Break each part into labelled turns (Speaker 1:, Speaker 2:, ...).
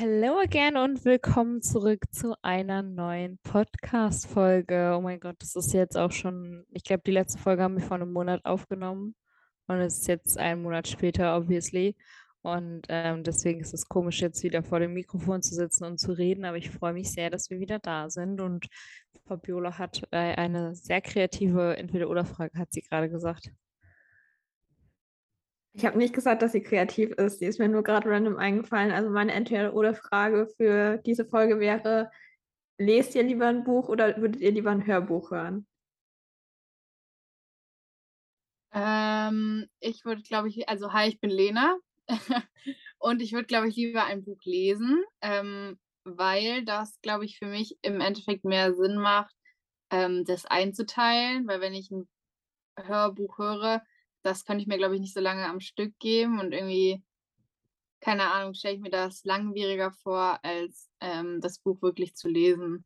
Speaker 1: Hello again und willkommen zurück zu einer neuen Podcast-Folge. Oh mein Gott, das ist jetzt auch schon, ich glaube, die letzte Folge haben wir vor einem Monat aufgenommen und es ist jetzt ein Monat später, obviously. Und ähm, deswegen ist es komisch, jetzt wieder vor dem Mikrofon zu sitzen und zu reden, aber ich freue mich sehr, dass wir wieder da sind. Und Fabiola hat äh, eine sehr kreative Entweder-Oder-Frage, hat sie gerade gesagt.
Speaker 2: Ich habe nicht gesagt, dass sie kreativ ist. Die ist mir nur gerade random eingefallen. Also meine Entweder-Oder-Frage für diese Folge wäre, lest ihr lieber ein Buch oder würdet ihr lieber ein Hörbuch hören?
Speaker 3: Ähm, ich würde, glaube ich, also hi, ich bin Lena. und ich würde, glaube ich, lieber ein Buch lesen, ähm, weil das, glaube ich, für mich im Endeffekt mehr Sinn macht, ähm, das einzuteilen, weil wenn ich ein Hörbuch höre, das könnte ich mir, glaube ich, nicht so lange am Stück geben und irgendwie, keine Ahnung, stelle ich mir das langwieriger vor, als ähm, das Buch wirklich zu lesen.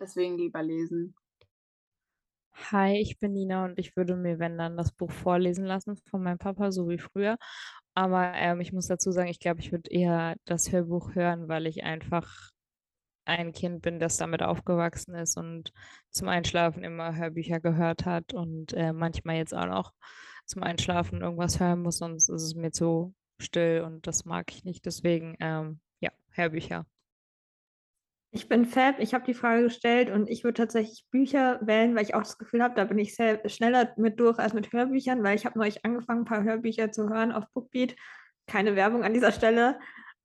Speaker 3: Deswegen lieber lesen.
Speaker 1: Hi, ich bin Nina und ich würde mir, wenn dann, das Buch vorlesen lassen von meinem Papa, so wie früher. Aber ähm, ich muss dazu sagen, ich glaube, ich würde eher das Hörbuch hören, weil ich einfach ein Kind bin, das damit aufgewachsen ist und zum Einschlafen immer Hörbücher gehört hat und äh, manchmal jetzt auch noch zum Einschlafen irgendwas hören muss, sonst ist es mir zu still und das mag ich nicht. Deswegen, ähm, ja, Hörbücher.
Speaker 2: Ich bin Fab, ich habe die Frage gestellt und ich würde tatsächlich Bücher wählen, weil ich auch das Gefühl habe, da bin ich schneller mit durch als mit Hörbüchern, weil ich habe neulich angefangen, ein paar Hörbücher zu hören auf Bookbeat. Keine Werbung an dieser Stelle.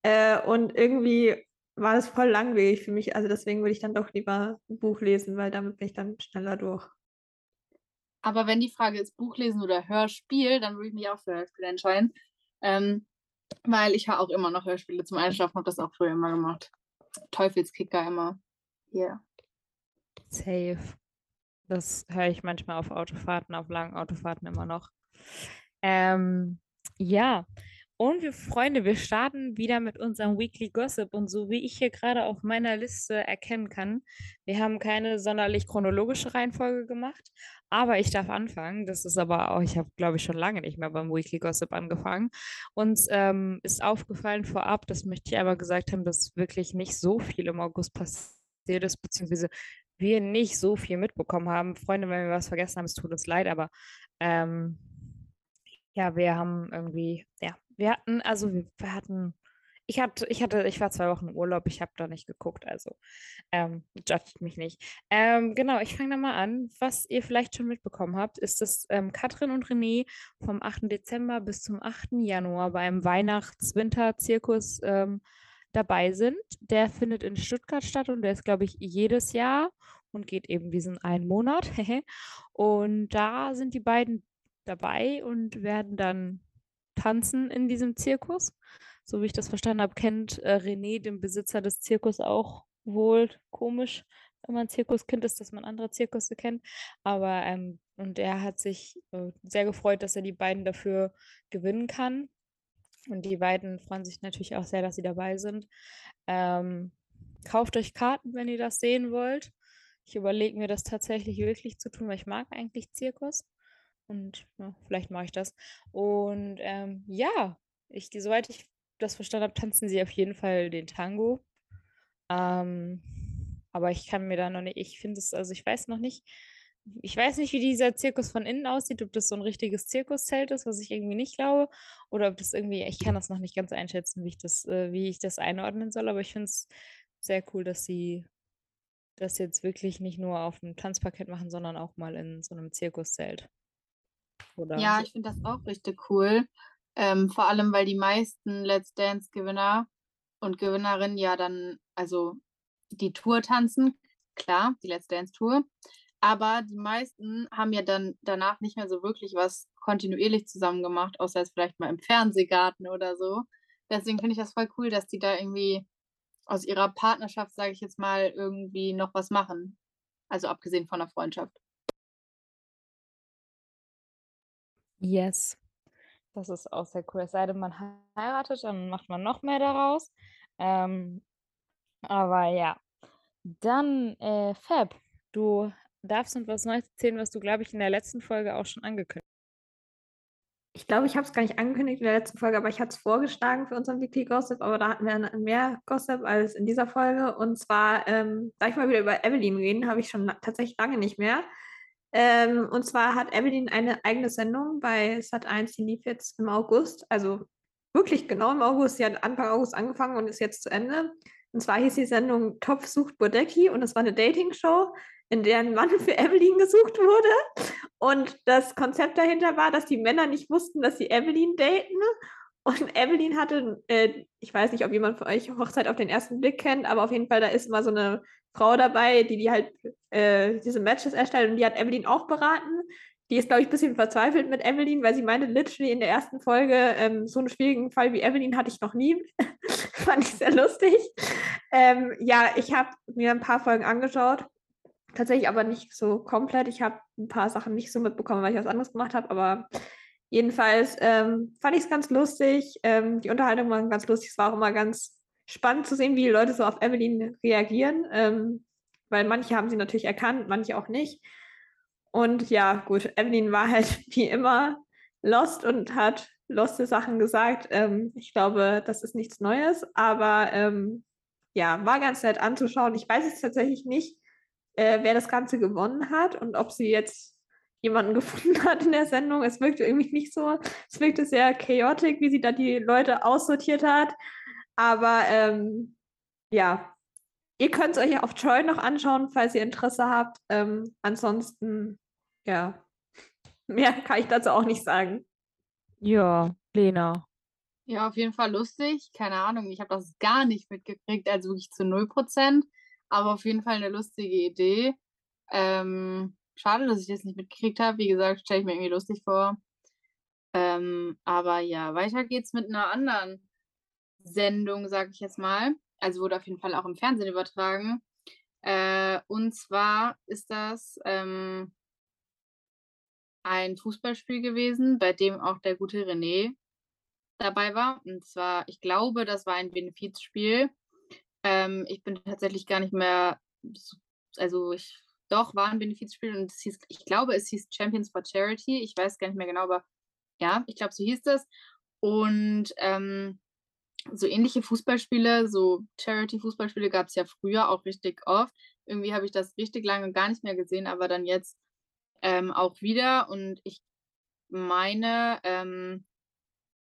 Speaker 2: Äh, und irgendwie war das voll langweilig für mich. Also deswegen würde ich dann doch lieber ein Buch lesen, weil damit bin ich dann schneller durch.
Speaker 3: Aber wenn die Frage ist Buchlesen oder Hörspiel, dann würde ich mich auch für Hörspiel entscheiden. Ähm, weil ich höre auch immer noch Hörspiele zum Einschlafen, habe das auch früher immer gemacht. Teufelskicker immer. Yeah.
Speaker 1: Safe. Das höre ich manchmal auf Autofahrten, auf langen Autofahrten immer noch. Ähm, ja, und wir Freunde, wir starten wieder mit unserem Weekly Gossip. Und so wie ich hier gerade auf meiner Liste erkennen kann, wir haben keine sonderlich chronologische Reihenfolge gemacht, aber ich darf anfangen. Das ist aber auch, ich habe, glaube ich, schon lange nicht mehr beim Weekly Gossip angefangen. Uns ähm, ist aufgefallen vorab, das möchte ich aber gesagt haben, dass wirklich nicht so viel im August passiert ist, beziehungsweise wir nicht so viel mitbekommen haben. Freunde, wenn wir was vergessen haben, es tut uns leid, aber ähm, ja, wir haben irgendwie, ja, wir hatten, also wir, hatten ich hatte, ich hatte, ich war zwei Wochen im Urlaub, ich habe da nicht geguckt, also ähm, judgt mich nicht. Ähm, genau, ich fange da mal an. Was ihr vielleicht schon mitbekommen habt, ist, dass ähm, Katrin und René vom 8. Dezember bis zum 8. Januar beim Weihnachts-Winter-Zirkus ähm, dabei sind. Der findet in Stuttgart statt und der ist, glaube ich, jedes Jahr und geht eben diesen einen Monat. und da sind die beiden dabei und werden dann tanzen in diesem Zirkus so wie ich das verstanden habe, kennt äh, René, den Besitzer des Zirkus, auch wohl komisch, wenn man Zirkuskind ist, dass man andere Zirkusse kennt. Aber ähm, und er hat sich äh, sehr gefreut, dass er die beiden dafür gewinnen kann. Und die beiden freuen sich natürlich auch sehr, dass sie dabei sind. Ähm, kauft euch Karten, wenn ihr das sehen wollt. Ich überlege mir das tatsächlich wirklich zu tun, weil ich mag eigentlich Zirkus. Und ja, vielleicht mache ich das. Und ähm, ja, ich, soweit ich das verstanden habe, tanzen sie auf jeden Fall den Tango. Ähm, aber ich kann mir da noch nicht, ich finde es, also ich weiß noch nicht, ich weiß nicht, wie dieser Zirkus von innen aussieht, ob das so ein richtiges Zirkuszelt ist, was ich irgendwie nicht glaube, oder ob das irgendwie, ich kann das noch nicht ganz einschätzen, wie ich das, äh, wie ich das einordnen soll, aber ich finde es sehr cool, dass sie das jetzt wirklich nicht nur auf dem Tanzparkett machen, sondern auch mal in so einem Zirkuszelt.
Speaker 3: Oder ja, ich finde das auch richtig cool. Ähm, vor allem, weil die meisten Let's Dance-Gewinner und Gewinnerinnen ja dann, also die Tour tanzen, klar, die Let's Dance-Tour. Aber die meisten haben ja dann danach nicht mehr so wirklich was kontinuierlich zusammen gemacht, außer es vielleicht mal im Fernsehgarten oder so. Deswegen finde ich das voll cool, dass die da irgendwie aus ihrer Partnerschaft, sage ich jetzt mal, irgendwie noch was machen. Also abgesehen von der Freundschaft.
Speaker 1: Yes. Das ist auch sehr cool. Es sei denn, man heiratet, dann macht man noch mehr daraus. Ähm, aber ja. Dann, äh, Fab, du darfst uns was Neues erzählen, was du, glaube ich, in der letzten Folge auch schon angekündigt
Speaker 2: ich glaube, ich habe es gar nicht angekündigt in der letzten Folge, aber ich hatte es vorgeschlagen für unseren Weekly Gossip, aber da hatten wir mehr Gossip als in dieser Folge. Und zwar, ähm, da ich mal wieder über Evelyn reden, habe ich schon tatsächlich lange nicht mehr. Ähm, und zwar hat Evelyn eine eigene Sendung bei Sat1, die lief jetzt im August, also wirklich genau im August. Sie hat Anfang August angefangen und ist jetzt zu Ende. Und zwar hieß die Sendung Topf sucht Bodecki und es war eine Dating-Show in der ein Mann für Evelyn gesucht wurde. Und das Konzept dahinter war, dass die Männer nicht wussten, dass sie Evelyn daten. Und Evelyn hatte, äh, ich weiß nicht, ob jemand von euch Hochzeit auf den ersten Blick kennt, aber auf jeden Fall, da ist immer so eine Frau dabei, die die halt äh, diese Matches erstellt und die hat Evelyn auch beraten. Die ist, glaube ich, ein bisschen verzweifelt mit Evelyn, weil sie meinte, literally in der ersten Folge, ähm, so einen schwierigen Fall wie Evelyn hatte ich noch nie. Fand ich sehr lustig. Ähm, ja, ich habe mir ein paar Folgen angeschaut Tatsächlich aber nicht so komplett. Ich habe ein paar Sachen nicht so mitbekommen, weil ich was anderes gemacht habe, aber jedenfalls ähm, fand ich es ganz lustig. Ähm, die Unterhaltung war ganz lustig. Es war auch immer ganz spannend zu sehen, wie die Leute so auf Evelyn reagieren, ähm, weil manche haben sie natürlich erkannt, manche auch nicht. Und ja, gut, Evelyn war halt wie immer lost und hat loste Sachen gesagt. Ähm, ich glaube, das ist nichts Neues, aber ähm, ja, war ganz nett anzuschauen. Ich weiß es tatsächlich nicht, äh, wer das Ganze gewonnen hat und ob sie jetzt jemanden gefunden hat in der Sendung. Es wirkte irgendwie nicht so. Es wirkte sehr chaotisch, wie sie da die Leute aussortiert hat. Aber ähm, ja, ihr könnt es euch auf Troy noch anschauen, falls ihr Interesse habt. Ähm, ansonsten, ja, mehr kann ich dazu auch nicht sagen.
Speaker 1: Ja, Lena.
Speaker 3: Ja, auf jeden Fall lustig. Keine Ahnung, ich habe das gar nicht mitgekriegt, also wirklich zu 0 Prozent. Aber auf jeden Fall eine lustige Idee. Ähm, schade, dass ich das nicht mitgekriegt habe. Wie gesagt, stelle ich mir irgendwie lustig vor. Ähm, aber ja, weiter geht's mit einer anderen Sendung, sag ich jetzt mal. Also wurde auf jeden Fall auch im Fernsehen übertragen. Äh, und zwar ist das ähm, ein Fußballspiel gewesen, bei dem auch der gute René dabei war. Und zwar, ich glaube, das war ein Benefizspiel ähm, ich bin tatsächlich gar nicht mehr, also ich, doch, war ein Benefizspiel und es hieß, ich glaube, es hieß Champions for Charity. Ich weiß gar nicht mehr genau, aber ja, ich glaube, so hieß das. Und ähm, so ähnliche Fußballspiele, so Charity-Fußballspiele gab es ja früher auch richtig oft. Irgendwie habe ich das richtig lange gar nicht mehr gesehen, aber dann jetzt ähm, auch wieder. Und ich meine, ähm,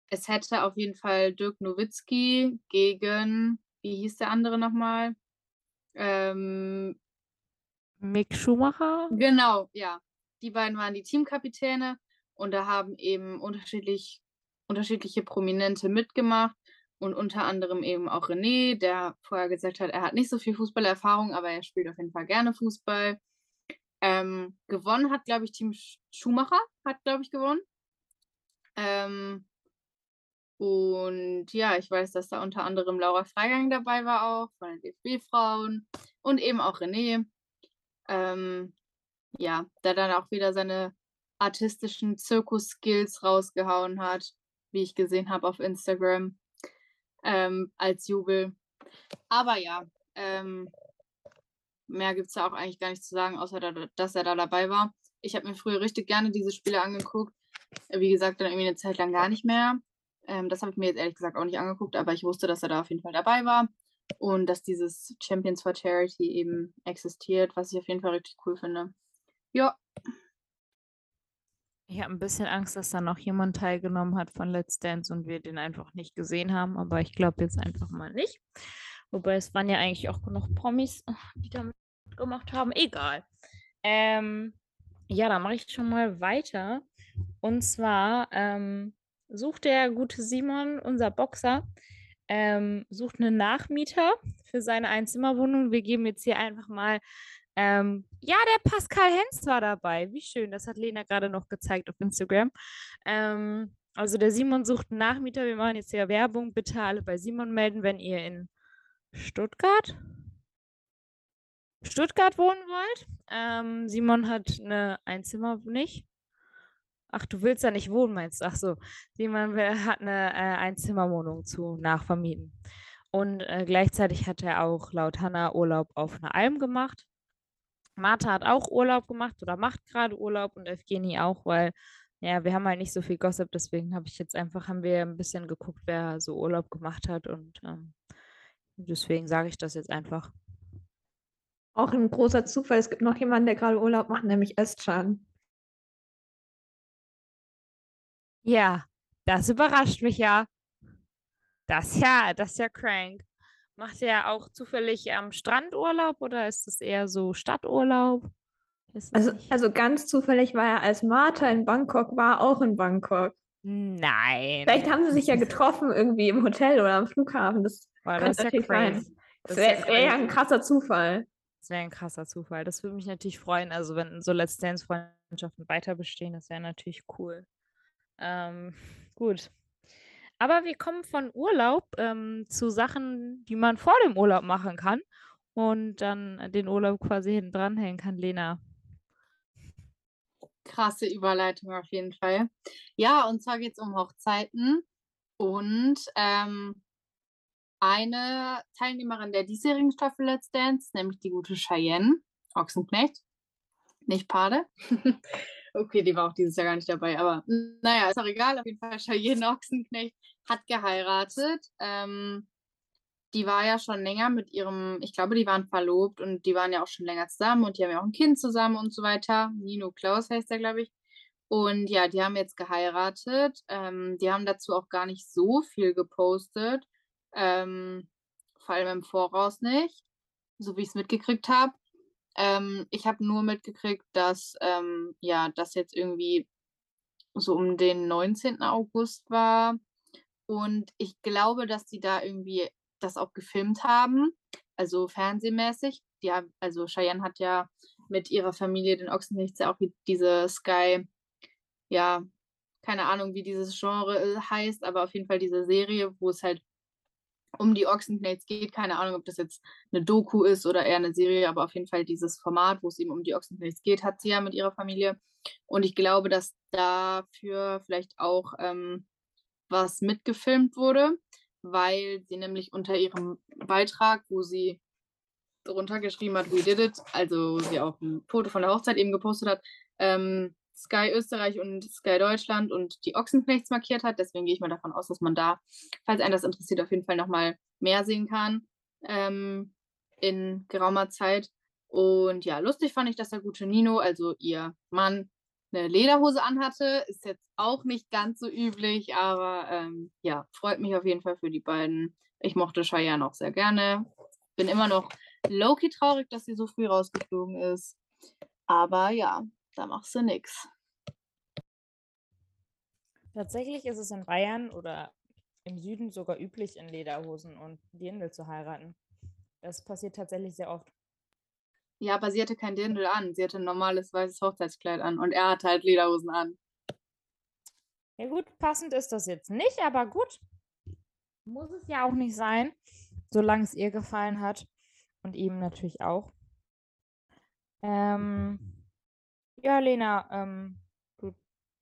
Speaker 3: es hätte auf jeden Fall Dirk Nowitzki gegen wie hieß der andere nochmal? Ähm,
Speaker 1: Mick Schumacher?
Speaker 3: Genau, ja. Die beiden waren die Teamkapitäne und da haben eben unterschiedlich, unterschiedliche Prominente mitgemacht und unter anderem eben auch René, der vorher gesagt hat, er hat nicht so viel Fußballerfahrung, aber er spielt auf jeden Fall gerne Fußball. Ähm, gewonnen hat, glaube ich, Team Schumacher, hat, glaube ich, gewonnen. Ähm, und ja, ich weiß, dass da unter anderem Laura Freigang dabei war auch, von den DFB-Frauen und eben auch René. Ähm, ja, der dann auch wieder seine artistischen Zirkus-Skills rausgehauen hat, wie ich gesehen habe auf Instagram, ähm, als Jubel. Aber ja, ähm, mehr gibt es da auch eigentlich gar nicht zu sagen, außer da, dass er da dabei war. Ich habe mir früher richtig gerne diese Spiele angeguckt. Wie gesagt, dann irgendwie eine Zeit lang gar nicht mehr. Ähm, das habe ich mir jetzt ehrlich gesagt auch nicht angeguckt, aber ich wusste, dass er da auf jeden Fall dabei war und dass dieses Champions for Charity eben existiert, was ich auf jeden Fall richtig cool finde. Ja.
Speaker 1: Ich habe ein bisschen Angst, dass da noch jemand teilgenommen hat von Let's Dance und wir den einfach nicht gesehen haben, aber ich glaube jetzt einfach mal nicht. Wobei es waren ja eigentlich auch genug Promis, die da mitgemacht haben. Egal. Ähm, ja, dann mache ich schon mal weiter. Und zwar ähm, sucht der gute Simon, unser Boxer, ähm, sucht einen Nachmieter für seine Einzimmerwohnung. Wir geben jetzt hier einfach mal, ähm, ja, der Pascal Hens war dabei. Wie schön, das hat Lena gerade noch gezeigt auf Instagram. Ähm, also der Simon sucht einen Nachmieter. Wir machen jetzt hier Werbung. Bitte alle bei Simon melden, wenn ihr in Stuttgart Stuttgart wohnen wollt. Ähm, Simon hat eine Einzimmer nicht. Ach, du willst da nicht wohnen, meinst du? Ach so. Jemand hat eine äh, Einzimmerwohnung zu nachvermieten. Und äh, gleichzeitig hat er auch laut Hanna Urlaub auf einer Alm gemacht. Martha hat auch Urlaub gemacht oder macht gerade Urlaub und Evgeni auch, weil ja, wir haben halt nicht so viel Gossip, deswegen habe ich jetzt einfach, haben wir ein bisschen geguckt, wer so Urlaub gemacht hat und ähm, deswegen sage ich das jetzt einfach.
Speaker 2: Auch ein großer Zufall, es gibt noch jemanden, der gerade Urlaub macht, nämlich Özcan.
Speaker 1: Ja, das überrascht mich ja. Das ja, das ist ja crank. Macht er auch zufällig am Strand Urlaub oder ist es eher so Stadturlaub?
Speaker 2: Also, also ganz zufällig war er, als Martha in Bangkok war, auch in Bangkok.
Speaker 1: Nein.
Speaker 2: Vielleicht haben sie sich ja getroffen irgendwie im Hotel oder am Flughafen. Das
Speaker 1: Boah, das ist ja
Speaker 2: sein. Das wäre wär ja ein krasser Zufall.
Speaker 1: Das wäre ein krasser Zufall. Das würde mich natürlich freuen. Also wenn so Let's Dance Freundschaften weiter bestehen, das wäre natürlich cool. Ähm, gut. Aber wir kommen von Urlaub ähm, zu Sachen, die man vor dem Urlaub machen kann und dann den Urlaub quasi hinten dranhängen kann, Lena.
Speaker 3: Krasse Überleitung auf jeden Fall. Ja, und zwar geht es um Hochzeiten und ähm, eine Teilnehmerin der diesjährigen Staffel Let's Dance, nämlich die gute Cheyenne Ochsenknecht, nicht Pade. okay, die war auch dieses Jahr gar nicht dabei, aber naja, ist auch egal. Auf jeden Fall Cheyenne Ochsenknecht hat geheiratet. Ähm, die war ja schon länger mit ihrem, ich glaube, die waren verlobt und die waren ja auch schon länger zusammen und die haben ja auch ein Kind zusammen und so weiter. Nino Klaus heißt er, glaube ich. Und ja, die haben jetzt geheiratet. Ähm, die haben dazu auch gar nicht so viel gepostet. Ähm, vor allem im Voraus nicht, so wie ich es mitgekriegt habe. Ähm, ich habe nur mitgekriegt, dass ähm, ja, das jetzt irgendwie so um den 19. August war. Und ich glaube, dass die da irgendwie das auch gefilmt haben, also fernsehmäßig. Die also Cheyenne hat ja mit ihrer Familie den Ochsenlichts ja auch diese Sky, ja, keine Ahnung, wie dieses Genre äh, heißt, aber auf jeden Fall diese Serie, wo es halt um die Ochsenknechts geht. Keine Ahnung, ob das jetzt eine Doku ist oder eher eine Serie, aber auf jeden Fall dieses Format, wo es eben um die Ochsenknechts geht, hat sie ja mit ihrer Familie. Und ich glaube, dass dafür vielleicht auch ähm, was mitgefilmt wurde, weil sie nämlich unter ihrem Beitrag, wo sie drunter geschrieben hat, We did it, also sie auch ein Foto von der Hochzeit eben gepostet hat, ähm, Sky Österreich und Sky Deutschland und die Ochsenknechts markiert hat. Deswegen gehe ich mal davon aus, dass man da, falls einen das interessiert, auf jeden Fall nochmal mehr sehen kann ähm, in geraumer Zeit. Und ja, lustig fand ich, dass der gute Nino, also ihr Mann, eine Lederhose anhatte. Ist jetzt auch nicht ganz so üblich, aber ähm, ja, freut mich auf jeden Fall für die beiden. Ich mochte Cheyenne auch sehr gerne. Bin immer noch low-key traurig, dass sie so früh rausgeflogen ist. Aber ja, da machst du nichts.
Speaker 1: Tatsächlich ist es in Bayern oder im Süden sogar üblich, in Lederhosen und Dirndl zu heiraten. Das passiert tatsächlich sehr oft.
Speaker 3: Ja, aber sie hatte kein Dirndl an. Sie hatte ein normales weißes Hochzeitskleid an und er hatte halt Lederhosen an.
Speaker 1: Ja gut, passend ist das jetzt nicht, aber gut. Muss es ja auch nicht sein, solange es ihr gefallen hat. Und ihm natürlich auch. Ähm, ja, Lena, ähm, gut.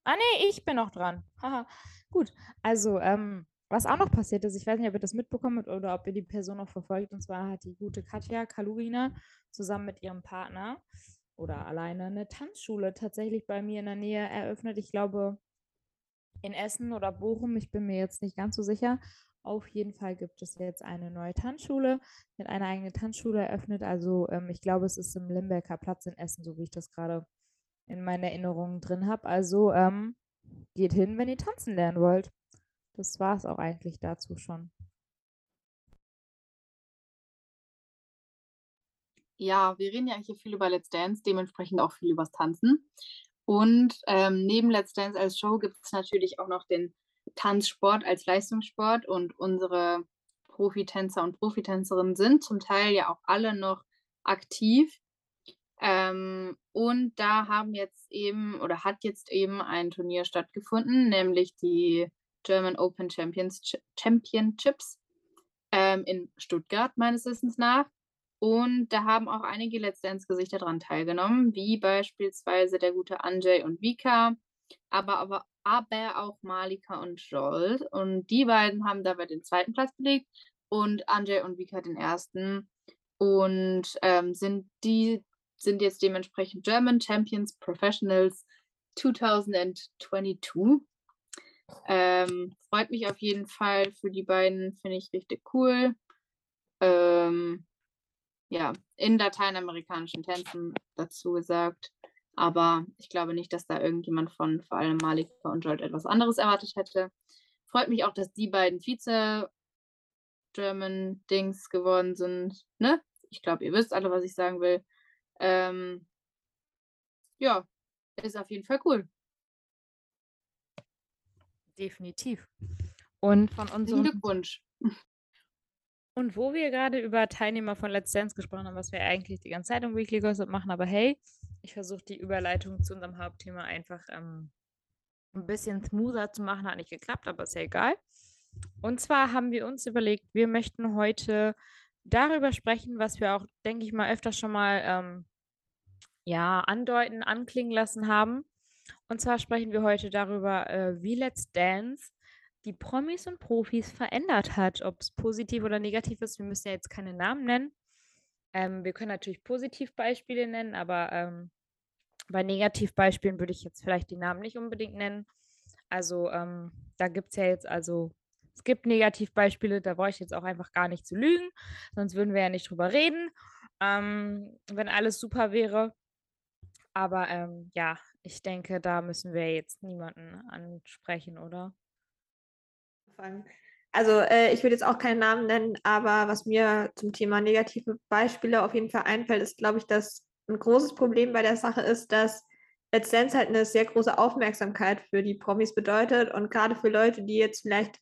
Speaker 1: Ah, nee, ich bin noch dran. Haha. gut. Also, ähm, was auch noch passiert ist, ich weiß nicht, ob ihr das mitbekommen habt oder ob ihr die Person noch verfolgt, und zwar hat die gute Katja Kalugina zusammen mit ihrem Partner oder alleine eine Tanzschule tatsächlich bei mir in der Nähe eröffnet. Ich glaube in Essen oder Bochum, ich bin mir jetzt nicht ganz so sicher. Auf jeden Fall gibt es jetzt eine neue Tanzschule, mit einer eigenen Tanzschule eröffnet. Also ähm, ich glaube, es ist im Limbecker Platz in Essen, so wie ich das gerade in meinen Erinnerungen drin habe. Also ähm, geht hin, wenn ihr tanzen lernen wollt. Das war es auch eigentlich dazu schon.
Speaker 3: Ja, wir reden ja hier viel über Let's Dance, dementsprechend auch viel übers Tanzen. Und ähm, neben Let's Dance als Show gibt es natürlich auch noch den Tanzsport als Leistungssport und unsere Profitänzer und Profitänzerinnen sind zum Teil ja auch alle noch aktiv. Ähm, und da haben jetzt eben oder hat jetzt eben ein Turnier stattgefunden, nämlich die German Open Champions, Championships ähm, in Stuttgart, meines Wissens nach. Und da haben auch einige Let's Dance-Gesichter daran teilgenommen, wie beispielsweise der gute Anjay und Vika, aber, aber, aber auch Malika und Joel. Und die beiden haben dabei den zweiten Platz belegt und Anjay und Vika den ersten. Und ähm, sind die sind jetzt dementsprechend German Champions Professionals 2022. Ähm, freut mich auf jeden Fall für die beiden, finde ich richtig cool. Ähm, ja, in lateinamerikanischen Tänzen dazu gesagt. Aber ich glaube nicht, dass da irgendjemand von vor allem Malika und Jolt etwas anderes erwartet hätte. Freut mich auch, dass die beiden Vize-German-Dings geworden sind. Ne? Ich glaube, ihr wisst alle, was ich sagen will. Ähm, ja, ist auf jeden Fall cool.
Speaker 1: Definitiv. Und von unserem
Speaker 3: Glückwunsch.
Speaker 1: Und wo wir gerade über Teilnehmer von Let's Dance gesprochen haben, was wir eigentlich die ganze Zeit im Weekly Gossip machen, aber hey, ich versuche die Überleitung zu unserem Hauptthema einfach ähm, ein bisschen smoother zu machen. Hat nicht geklappt, aber ist ja egal. Und zwar haben wir uns überlegt, wir möchten heute darüber sprechen, was wir auch, denke ich mal, öfter schon mal ähm, ja, andeuten, anklingen lassen haben. Und zwar sprechen wir heute darüber, äh, wie Let's Dance die Promis und Profis verändert hat. Ob es positiv oder negativ ist, wir müssen ja jetzt keine Namen nennen. Ähm, wir können natürlich Positivbeispiele nennen, aber ähm, bei Negativbeispielen würde ich jetzt vielleicht die Namen nicht unbedingt nennen. Also ähm, da gibt es ja jetzt also, es gibt Negativbeispiele, da brauche ich jetzt auch einfach gar nicht zu lügen, sonst würden wir ja nicht drüber reden, ähm, wenn alles super wäre. Aber ähm, ja, ich denke, da müssen wir jetzt niemanden ansprechen, oder?
Speaker 2: Also äh, ich würde jetzt auch keinen Namen nennen, aber was mir zum Thema negative Beispiele auf jeden Fall einfällt, ist, glaube ich, dass ein großes Problem bei der Sache ist, dass Dance halt eine sehr große Aufmerksamkeit für die Promis bedeutet und gerade für Leute, die jetzt vielleicht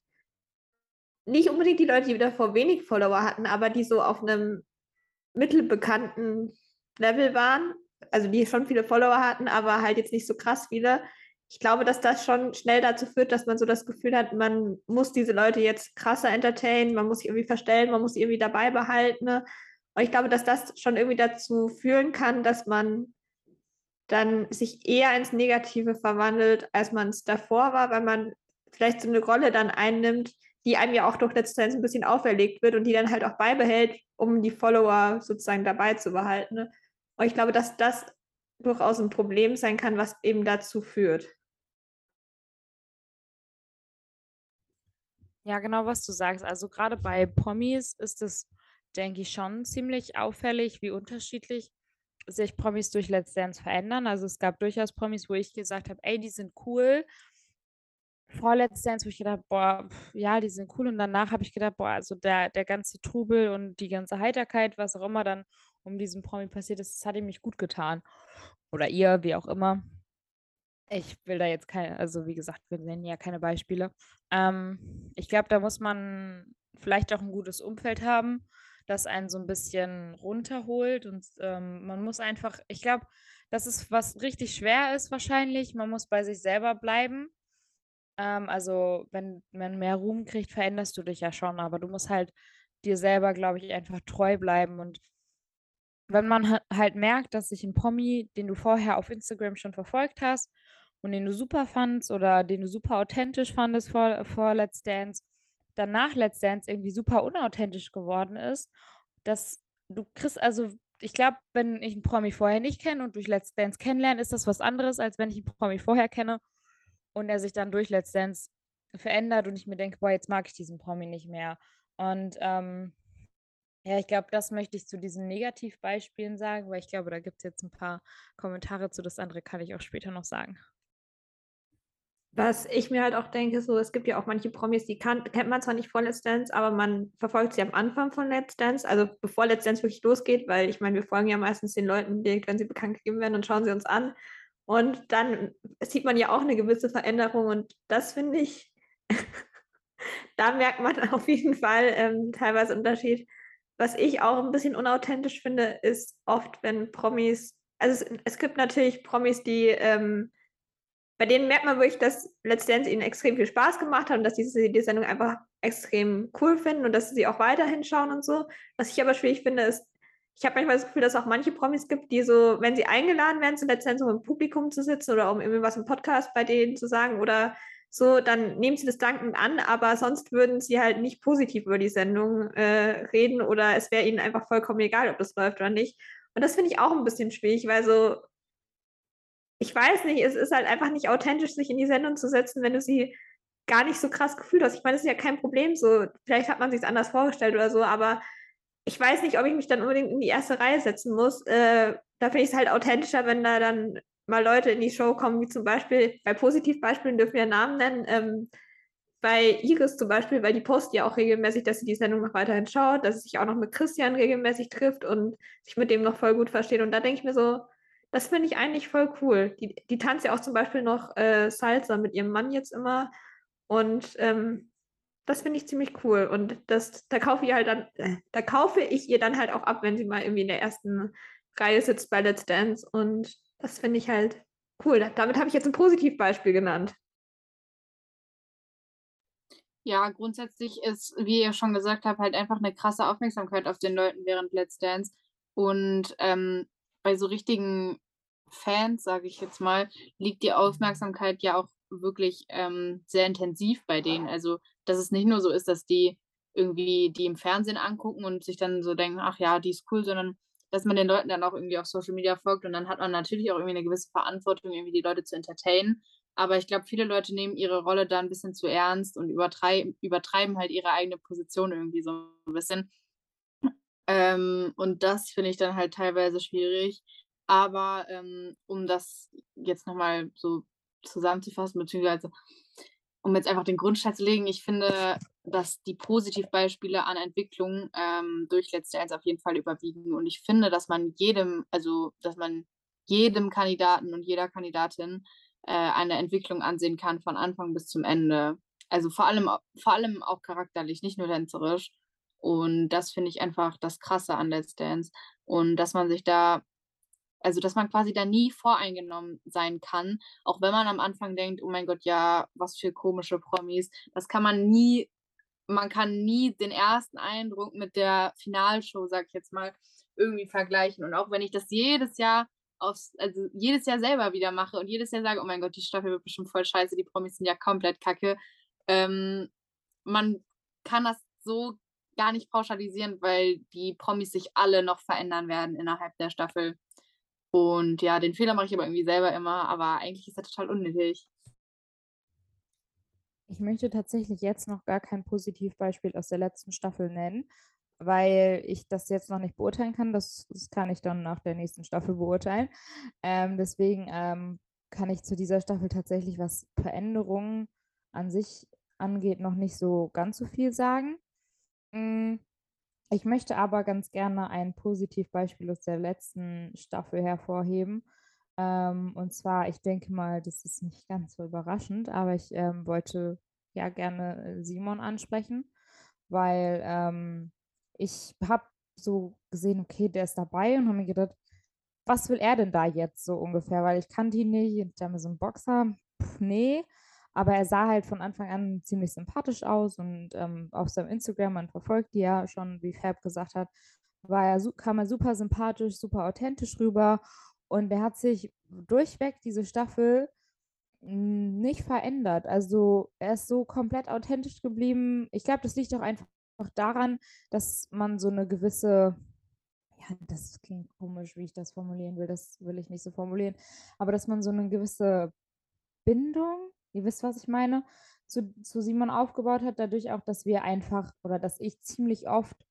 Speaker 2: nicht unbedingt die Leute, die davor wenig Follower hatten, aber die so auf einem mittelbekannten Level waren, also die schon viele Follower hatten, aber halt jetzt nicht so krass viele. Ich glaube, dass das schon schnell dazu führt, dass man so das Gefühl hat, man muss diese Leute jetzt krasser entertainen, man muss sie irgendwie verstellen, man muss sie irgendwie dabei behalten. Ne? Und ich glaube, dass das schon irgendwie dazu führen kann, dass man dann sich eher ins Negative verwandelt, als man es davor war, weil man vielleicht so eine Rolle dann einnimmt, die einem ja auch durch Let's Dance ein bisschen auferlegt wird und die dann halt auch beibehält, um die Follower sozusagen dabei zu behalten. Ne? Und ich glaube, dass das durchaus ein Problem sein kann, was eben dazu führt.
Speaker 1: Ja, genau, was du sagst. Also gerade bei Promis ist es, denke ich, schon ziemlich auffällig, wie unterschiedlich sich Promis durch Let's Dance verändern. Also es gab durchaus Promis, wo ich gesagt habe, ey, die sind cool. Vor Let's Dance, wo ich gedacht, boah, ja, die sind cool. Und danach habe ich gedacht, boah, also der, der ganze Trubel und die ganze Heiterkeit, was auch immer dann um diesen Promi passiert ist, das hat ihm nicht gut getan. Oder ihr, wie auch immer. Ich will da jetzt keine, also wie gesagt, wir nennen ja keine Beispiele. Ähm, ich glaube, da muss man vielleicht auch ein gutes Umfeld haben, das einen so ein bisschen runterholt. Und ähm, man muss einfach, ich glaube, das ist was richtig schwer ist wahrscheinlich. Man muss bei sich selber bleiben. Ähm, also, wenn man mehr Ruhm kriegt, veränderst du dich ja schon, aber du musst halt dir selber, glaube ich, einfach treu bleiben. Und wenn man halt merkt, dass sich ein Promi, den du vorher auf Instagram schon verfolgt hast und den du super fandst oder den du super authentisch fandest vor, vor Let's Dance, dann nach Let's Dance irgendwie super unauthentisch geworden ist, dass du kriegst, also ich glaube, wenn ich einen Promi vorher nicht kenne und durch Let's Dance kennenlerne, ist das was anderes, als wenn ich einen Promi vorher kenne und er sich dann durch Let's Dance verändert und ich mir denke, boah, jetzt mag ich diesen Promi nicht mehr. Und ähm, ja, ich glaube, das möchte ich zu diesen Negativbeispielen sagen, weil ich glaube, da gibt es jetzt ein paar Kommentare zu. Das andere kann ich auch später noch sagen.
Speaker 2: Was ich mir halt auch denke, so, es gibt ja auch manche Promis, die kann, kennt man zwar nicht vor Let's Dance, aber man verfolgt sie am Anfang von Let's Dance, also bevor Let's Dance wirklich losgeht, weil ich meine, wir folgen ja meistens den Leuten direkt, wenn sie bekannt gegeben werden und schauen sie uns an. Und dann sieht man ja auch eine gewisse Veränderung und das finde ich, da merkt man auf jeden Fall ähm, teilweise Unterschied was ich auch ein bisschen unauthentisch finde, ist oft, wenn Promis, also es, es gibt natürlich Promis, die, ähm, bei denen merkt man wirklich, dass Dance ihnen extrem viel Spaß gemacht hat und dass diese die Sendung einfach extrem cool finden und dass sie auch weiterhin schauen und so. Was ich aber schwierig finde, ist, ich habe manchmal das Gefühl, dass es auch manche Promis gibt, die so, wenn sie eingeladen werden Let's Dance, um im Publikum zu sitzen oder um irgendwie was im Podcast bei denen zu sagen oder so, dann nehmen sie das dankend an, aber sonst würden sie halt nicht positiv über die Sendung äh, reden oder es wäre ihnen einfach vollkommen egal, ob das läuft oder nicht. Und das finde ich auch ein bisschen schwierig, weil so, ich weiß nicht, es ist halt einfach nicht authentisch, sich in die Sendung zu setzen, wenn du sie gar nicht so krass gefühlt hast. Ich meine, das ist ja kein Problem so. Vielleicht hat man sich anders vorgestellt oder so, aber ich weiß nicht, ob ich mich dann unbedingt in die erste Reihe setzen muss. Äh, da finde ich es halt authentischer, wenn da dann mal Leute in die Show kommen, wie zum Beispiel, bei Positivbeispielen dürfen wir Namen nennen, ähm, bei Iris zum Beispiel, weil die postet ja auch regelmäßig, dass sie die Sendung noch weiterhin schaut, dass sie sich auch noch mit Christian regelmäßig trifft und sich mit dem noch voll gut versteht. Und da denke ich mir so, das finde ich eigentlich voll cool. Die, die tanzt ja auch zum Beispiel noch äh, Salsa mit ihrem Mann jetzt immer. Und ähm, das finde ich ziemlich cool. Und das, da kaufe ich halt dann, äh, da kaufe ich ihr dann halt auch ab, wenn sie mal irgendwie in der ersten Reihe sitzt bei Let's Dance. Und das finde ich halt cool. Damit habe ich jetzt ein Positivbeispiel genannt.
Speaker 3: Ja, grundsätzlich ist, wie ihr schon gesagt habt, halt einfach eine krasse Aufmerksamkeit auf den Leuten während Let's Dance. Und ähm, bei so richtigen Fans, sage ich jetzt mal, liegt die Aufmerksamkeit ja auch wirklich ähm, sehr intensiv bei denen. Also, dass es nicht nur so ist, dass die irgendwie die im Fernsehen angucken und sich dann so denken, ach ja, die ist cool, sondern dass man den Leuten dann auch irgendwie auf Social Media folgt und dann hat man natürlich auch irgendwie eine gewisse Verantwortung, irgendwie die Leute zu entertainen. Aber ich glaube, viele Leute nehmen ihre Rolle da ein bisschen zu ernst und übertreib übertreiben halt ihre eigene Position irgendwie so ein bisschen. Ähm, und das finde ich dann halt teilweise schwierig. Aber ähm, um das jetzt nochmal so zusammenzufassen, beziehungsweise um jetzt einfach den Grundstein zu legen, ich finde, dass die Positivbeispiele an Entwicklung ähm, durch letzte Eins auf jeden Fall überwiegen. Und ich finde, dass man jedem, also dass man jedem Kandidaten und jeder Kandidatin äh, eine Entwicklung ansehen kann von Anfang bis zum Ende. Also vor allem, vor allem auch charakterlich, nicht nur tänzerisch. Und das finde ich einfach das Krasse an Let's Dance. Und dass man sich da also dass man quasi da nie voreingenommen sein kann, auch wenn man am Anfang denkt, oh mein Gott, ja, was für komische Promis. Das kann man nie, man kann nie den ersten Eindruck mit der Finalshow, sag ich jetzt mal, irgendwie vergleichen. Und auch wenn ich das jedes Jahr aufs, also jedes Jahr selber wieder mache und jedes Jahr sage, oh mein Gott, die Staffel wird bestimmt voll scheiße, die Promis sind ja komplett kacke. Ähm, man kann das so gar nicht pauschalisieren, weil die Promis sich alle noch verändern werden innerhalb der Staffel. Und ja, den Fehler mache ich aber irgendwie selber immer, aber eigentlich ist er total unnötig.
Speaker 1: Ich möchte tatsächlich jetzt noch gar kein Positivbeispiel aus der letzten Staffel nennen, weil ich das jetzt noch nicht beurteilen kann. Das, das kann ich dann nach der nächsten Staffel beurteilen. Ähm, deswegen ähm, kann ich zu dieser Staffel tatsächlich, was Veränderungen an sich angeht, noch nicht so ganz so viel sagen. Mm, ich möchte aber ganz gerne ein Positivbeispiel aus der letzten Staffel hervorheben. Ähm, und zwar, ich denke mal, das ist nicht ganz so überraschend, aber ich ähm, wollte ja gerne äh, Simon ansprechen, weil ähm, ich habe so gesehen, okay, der ist dabei und habe mir gedacht, was will er denn da jetzt so ungefähr? Weil ich kannte ihn nicht, und da so ein Boxer, Pff, nee. Aber er sah halt von Anfang an ziemlich sympathisch aus und ähm, auf seinem Instagram, man verfolgt die ja schon, wie Fab gesagt hat, war er, kam er super sympathisch, super authentisch rüber und er hat sich durchweg diese Staffel nicht verändert. Also er ist so komplett authentisch geblieben. Ich glaube, das liegt auch einfach daran, dass man so eine gewisse, ja, das klingt komisch, wie ich das formulieren will, das will ich nicht so formulieren, aber dass man so eine gewisse Bindung ihr wisst, was ich meine, zu, zu Simon aufgebaut hat, dadurch auch, dass wir einfach oder dass ich ziemlich oft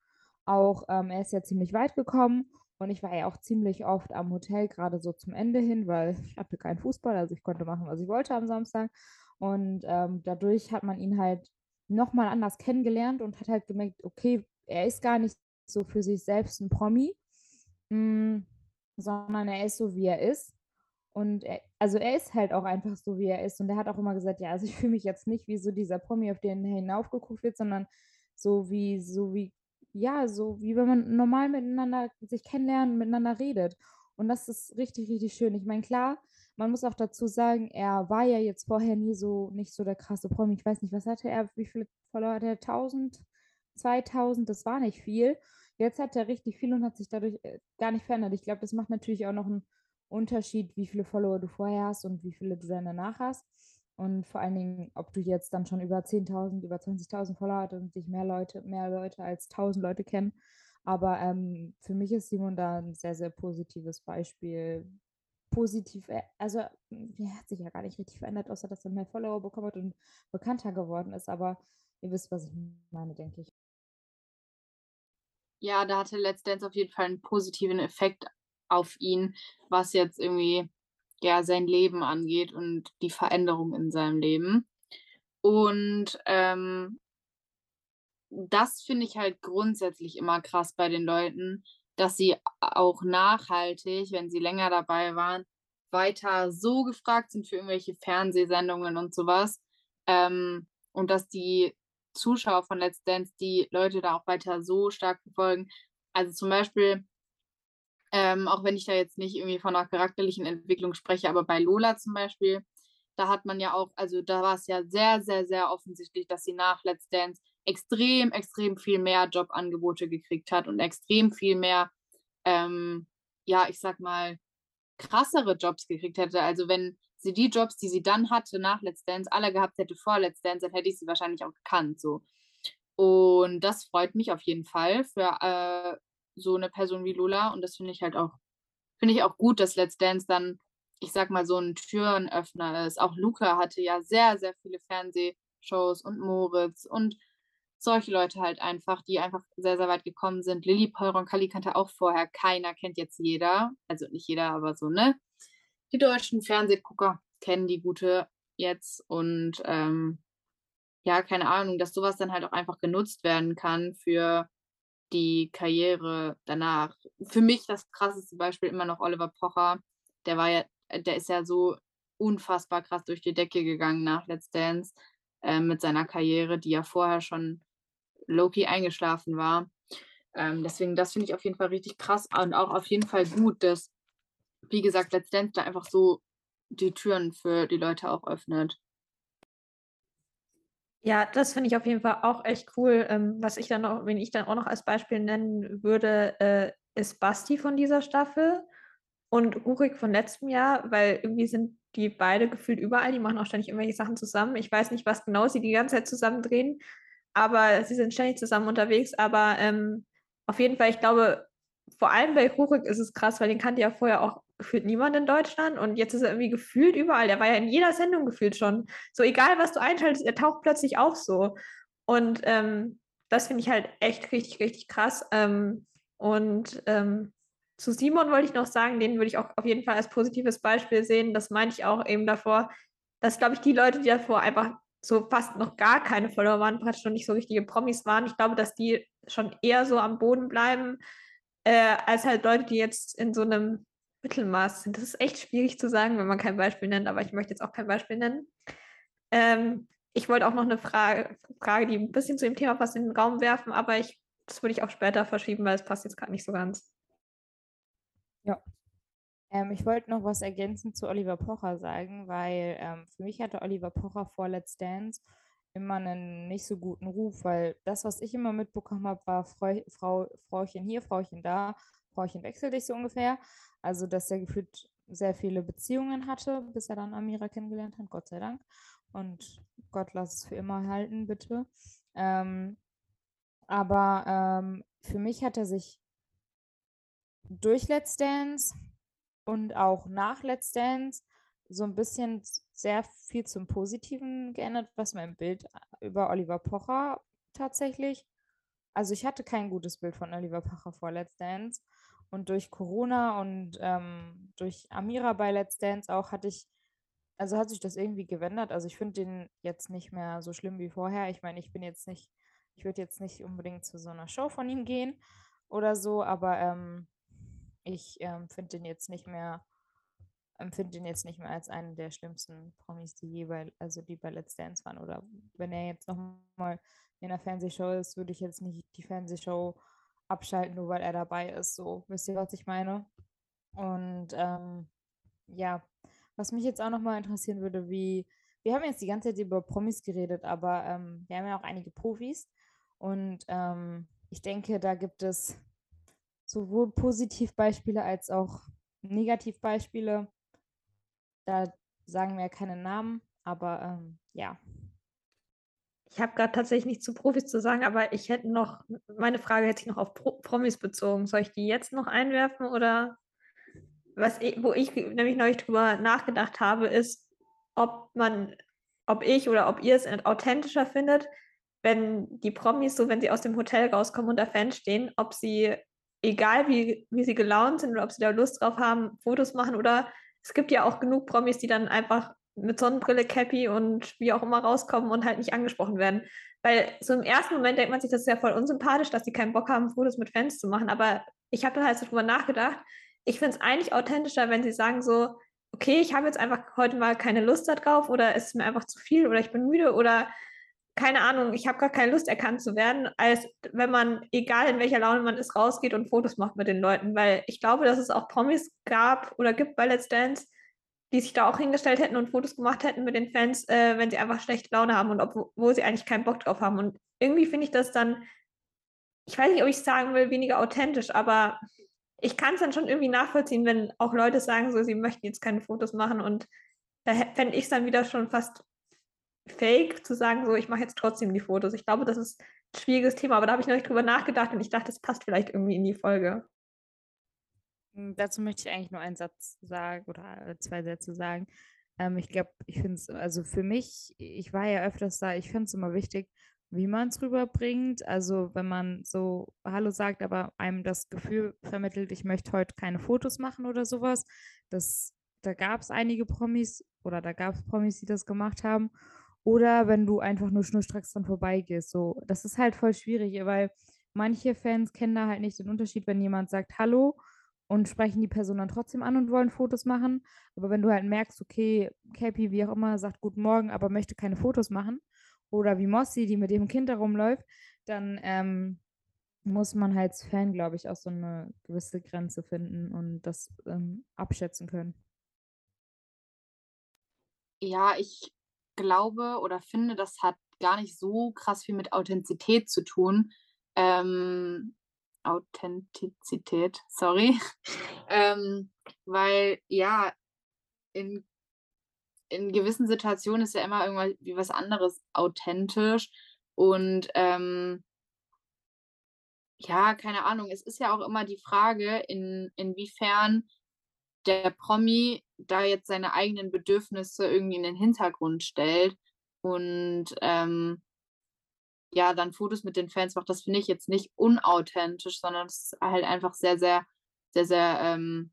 Speaker 1: auch, ähm, er ist ja ziemlich weit gekommen und ich war ja auch ziemlich oft am Hotel, gerade so zum Ende hin, weil ich hatte keinen Fußball, also ich konnte machen, was ich wollte am Samstag. Und ähm, dadurch hat man ihn halt nochmal anders kennengelernt und hat halt gemerkt, okay, er ist gar nicht so für sich selbst ein Promi, mh, mm, sondern er ist so, wie er ist. Und er, also er ist halt auch einfach so, wie er ist. Und er hat auch immer gesagt, ja, also ich fühle mich jetzt nicht wie so dieser Promi, auf den hinaufgeguckt wird, sondern so wie, so wie, ja, so wie wenn man normal miteinander sich kennenlernt, miteinander redet. Und das ist richtig, richtig schön. Ich meine, klar, man muss auch dazu sagen, er war ja jetzt vorher nie so, nicht so der krasse Promi. Ich weiß nicht, was hatte er, wie viele Follower hatte er? 1000, 2000, das war nicht viel. Jetzt hat er richtig viel und hat sich dadurch äh, gar nicht verändert. Ich glaube, das macht natürlich auch noch einen Unterschied, wie viele Follower du vorher hast und wie viele du dann danach hast. Und vor allen Dingen, ob du jetzt dann schon über 10.000, über 20.000 Follower hast und dich mehr Leute, mehr Leute als 1.000 Leute kennen. Aber ähm, für mich ist Simon da ein sehr, sehr positives Beispiel. positiv, also er hat sich ja gar nicht richtig verändert, außer dass er mehr Follower bekommen hat und bekannter geworden ist. Aber ihr wisst, was ich meine, denke ich.
Speaker 3: Ja, da hatte Let's Dance auf jeden Fall einen positiven Effekt auf ihn, was jetzt irgendwie ja sein Leben angeht und die Veränderung in seinem Leben. Und ähm, das finde ich halt grundsätzlich immer krass bei den Leuten, dass sie auch nachhaltig, wenn sie länger dabei waren, weiter so gefragt sind für irgendwelche Fernsehsendungen und sowas. Ähm, und dass die Zuschauer von Let's Dance die Leute da auch weiter so stark verfolgen. Also zum Beispiel, ähm, auch wenn ich da jetzt nicht irgendwie von einer charakterlichen Entwicklung spreche, aber bei Lola zum Beispiel, da hat man ja auch, also da war es ja sehr, sehr, sehr offensichtlich, dass sie nach Let's Dance extrem, extrem viel mehr Jobangebote gekriegt hat und extrem viel mehr, ähm, ja, ich sag mal, krassere Jobs gekriegt hätte. Also wenn sie die Jobs, die sie dann hatte nach Let's Dance, alle gehabt hätte vor Let's Dance, dann hätte ich sie wahrscheinlich auch gekannt. So. Und das freut mich auf jeden Fall für äh, so eine Person wie Lola. Und das finde ich halt auch, finde ich auch gut, dass Let's Dance dann, ich sag mal, so ein Türenöffner ist. Auch Luca hatte ja sehr, sehr viele Fernsehshows und Moritz und solche Leute halt einfach, die einfach sehr, sehr weit gekommen sind. Lilly Kali kannte auch vorher keiner, kennt jetzt jeder. Also nicht jeder, aber so, ne? Die deutschen Fernsehgucker kennen die gute jetzt und ähm, ja, keine Ahnung, dass sowas dann halt auch einfach genutzt werden kann für die Karriere danach. Für mich das krasseste Beispiel immer noch Oliver Pocher. Der war ja, der ist ja so unfassbar krass durch die Decke gegangen nach Let's Dance äh, mit seiner Karriere, die ja vorher schon Loki eingeschlafen war. Ähm, deswegen, das finde ich auf jeden Fall richtig krass und auch auf jeden Fall gut, dass, wie gesagt, Let's Dance da einfach so die Türen für die Leute auch öffnet.
Speaker 2: Ja, das finde ich auf jeden Fall auch echt cool. Ähm, was ich dann noch, wenn ich dann auch noch als Beispiel nennen würde, äh, ist Basti von dieser Staffel und Rurik von letztem Jahr, weil irgendwie sind die beide gefühlt überall, die machen auch ständig irgendwelche Sachen zusammen. Ich weiß nicht, was genau sie die ganze Zeit zusammen drehen, aber sie sind ständig zusammen unterwegs. Aber ähm, auf jeden Fall, ich glaube, vor allem bei Rurik ist es krass, weil den kannte ja vorher auch gefühlt niemand in Deutschland und jetzt ist er irgendwie gefühlt überall. Der war ja in jeder Sendung gefühlt schon. So egal, was du einschaltest, er taucht plötzlich auf so. Und ähm, das finde ich halt echt richtig, richtig krass. Ähm, und ähm, zu Simon wollte ich noch sagen, den würde ich auch auf jeden Fall als positives Beispiel sehen. Das meinte ich auch eben davor, dass, glaube ich, die Leute, die davor einfach so fast noch gar keine Follower waren, praktisch noch nicht so richtige Promis waren, ich glaube, dass die schon eher so am Boden bleiben, äh, als halt Leute, die jetzt in so einem Mittelmaß sind. Das ist echt schwierig zu sagen, wenn man kein Beispiel nennt, aber ich möchte jetzt auch kein Beispiel nennen. Ähm, ich wollte auch noch eine Frage, Frage, die ein bisschen zu dem Thema passt, in den Raum werfen, aber ich, das würde ich auch später verschieben, weil es passt jetzt gerade nicht so ganz.
Speaker 1: Ja. Ähm, ich wollte noch was ergänzend zu Oliver Pocher sagen, weil ähm, für mich hatte Oliver Pocher vor Let's Dance immer einen nicht so guten Ruf, weil das, was ich immer mitbekommen habe, war Frau, Frau, Frauchen hier, Frauchen da, Frauchen wechsel dich so ungefähr. Also, dass er gefühlt sehr viele Beziehungen hatte, bis er dann Amira kennengelernt hat, Gott sei Dank. Und Gott lass es für immer halten, bitte. Ähm, aber ähm, für mich hat er sich durch Let's Dance und auch nach Let's Dance so ein bisschen sehr viel zum Positiven geändert, was mein Bild über Oliver Pocher tatsächlich. Also ich hatte kein gutes Bild von Oliver Pocher vor Let's Dance und durch Corona und ähm, durch Amira bei Let's Dance auch hatte ich, also hat sich das irgendwie gewendet. Also ich finde den jetzt nicht mehr so schlimm wie vorher. Ich meine, ich bin jetzt nicht, ich würde jetzt nicht unbedingt zu so einer Show von ihm gehen oder so, aber ähm, ich ähm, finde den jetzt nicht mehr, empfinde den jetzt nicht mehr als einen der schlimmsten Promis, die je bei, also die bei Let's Dance waren. Oder wenn er jetzt nochmal in einer Fernsehshow ist, würde ich jetzt nicht die Fernsehshow abschalten, nur weil er dabei ist. So, wisst ihr, was ich meine? Und ähm, ja, was mich jetzt auch nochmal interessieren würde, wie, wir haben jetzt die ganze Zeit über Promis geredet, aber ähm, wir haben ja auch einige Profis. Und ähm, ich denke, da gibt es sowohl Positivbeispiele als auch Negativbeispiele. Da sagen wir keine Namen, aber ähm, ja,
Speaker 2: ich habe gerade tatsächlich nichts zu Profis zu sagen, aber ich hätte noch, meine Frage hätte ich noch auf Pro Promis bezogen. Soll ich die jetzt noch einwerfen oder? was wo ich nämlich neulich drüber nachgedacht habe, ist, ob man, ob ich oder ob ihr es authentischer findet, wenn die Promis, so wenn sie aus dem Hotel rauskommen und da Fans stehen, ob sie, egal wie, wie sie gelaunt sind oder ob sie da Lust drauf haben, Fotos machen oder es gibt ja auch genug Promis, die dann einfach mit Sonnenbrille, Cappy und wie auch immer rauskommen und halt nicht angesprochen werden. Weil so im ersten Moment denkt man sich, das ist ja voll unsympathisch, dass die keinen Bock haben, Fotos mit Fans zu machen. Aber ich habe halt so drüber nachgedacht. Ich finde es eigentlich authentischer, wenn sie sagen so, okay, ich habe jetzt einfach heute mal keine Lust darauf oder es ist mir einfach zu viel oder ich bin müde oder keine Ahnung, ich habe gar keine Lust erkannt zu werden, als wenn man, egal in welcher Laune man ist, rausgeht und Fotos macht mit den Leuten. Weil ich glaube, dass es auch Promis gab oder gibt bei Let's Dance, die sich da auch hingestellt hätten und Fotos gemacht hätten mit den Fans, äh, wenn sie einfach schlechte Laune haben und obwohl sie eigentlich keinen Bock drauf haben. Und irgendwie finde ich das dann, ich weiß nicht, ob ich sagen will, weniger authentisch, aber ich kann es dann schon irgendwie nachvollziehen, wenn auch Leute sagen, so, sie möchten jetzt keine Fotos machen und da fände ich es dann wieder schon fast fake zu sagen, so, ich mache jetzt trotzdem die Fotos. Ich glaube, das ist ein schwieriges Thema, aber da habe ich noch nicht drüber nachgedacht und ich dachte, das passt vielleicht irgendwie in die Folge.
Speaker 1: Hm, dazu möchte ich eigentlich nur einen Satz sagen oder äh, zwei Sätze sagen. Ähm, ich glaube, ich finde es, also für mich, ich war ja öfters da, ich finde es immer wichtig, wie man es rüberbringt. Also wenn man so Hallo sagt, aber einem das Gefühl vermittelt, ich möchte heute keine Fotos machen oder sowas. Das, da gab es einige Promis oder da gab es Promis, die das gemacht haben. Oder wenn du einfach nur schnurstracks dran vorbeigehst. So, das ist halt voll schwierig, weil manche Fans kennen da halt nicht den Unterschied, wenn jemand sagt Hallo und sprechen die Person dann trotzdem an und wollen Fotos machen. Aber wenn du halt merkst, okay, Cappy, wie auch immer, sagt Guten Morgen, aber möchte keine Fotos machen, oder wie Mossi, die mit ihrem Kind herumläuft, dann ähm, muss man halt als Fan, glaube ich, auch so eine gewisse Grenze finden und das ähm, abschätzen können.
Speaker 3: Ja, ich glaube oder finde, das hat gar nicht so krass viel mit Authentizität zu tun. Ähm, Authentizität, sorry. ähm, weil ja, in, in gewissen Situationen ist ja immer irgendwie was anderes authentisch. Und ähm, ja, keine Ahnung, es ist ja auch immer die Frage, in, inwiefern der Promi da jetzt seine eigenen Bedürfnisse irgendwie in den Hintergrund stellt und ähm, ja, dann Fotos mit den Fans macht, das finde ich jetzt nicht unauthentisch, sondern es ist halt einfach sehr, sehr, sehr, sehr ähm,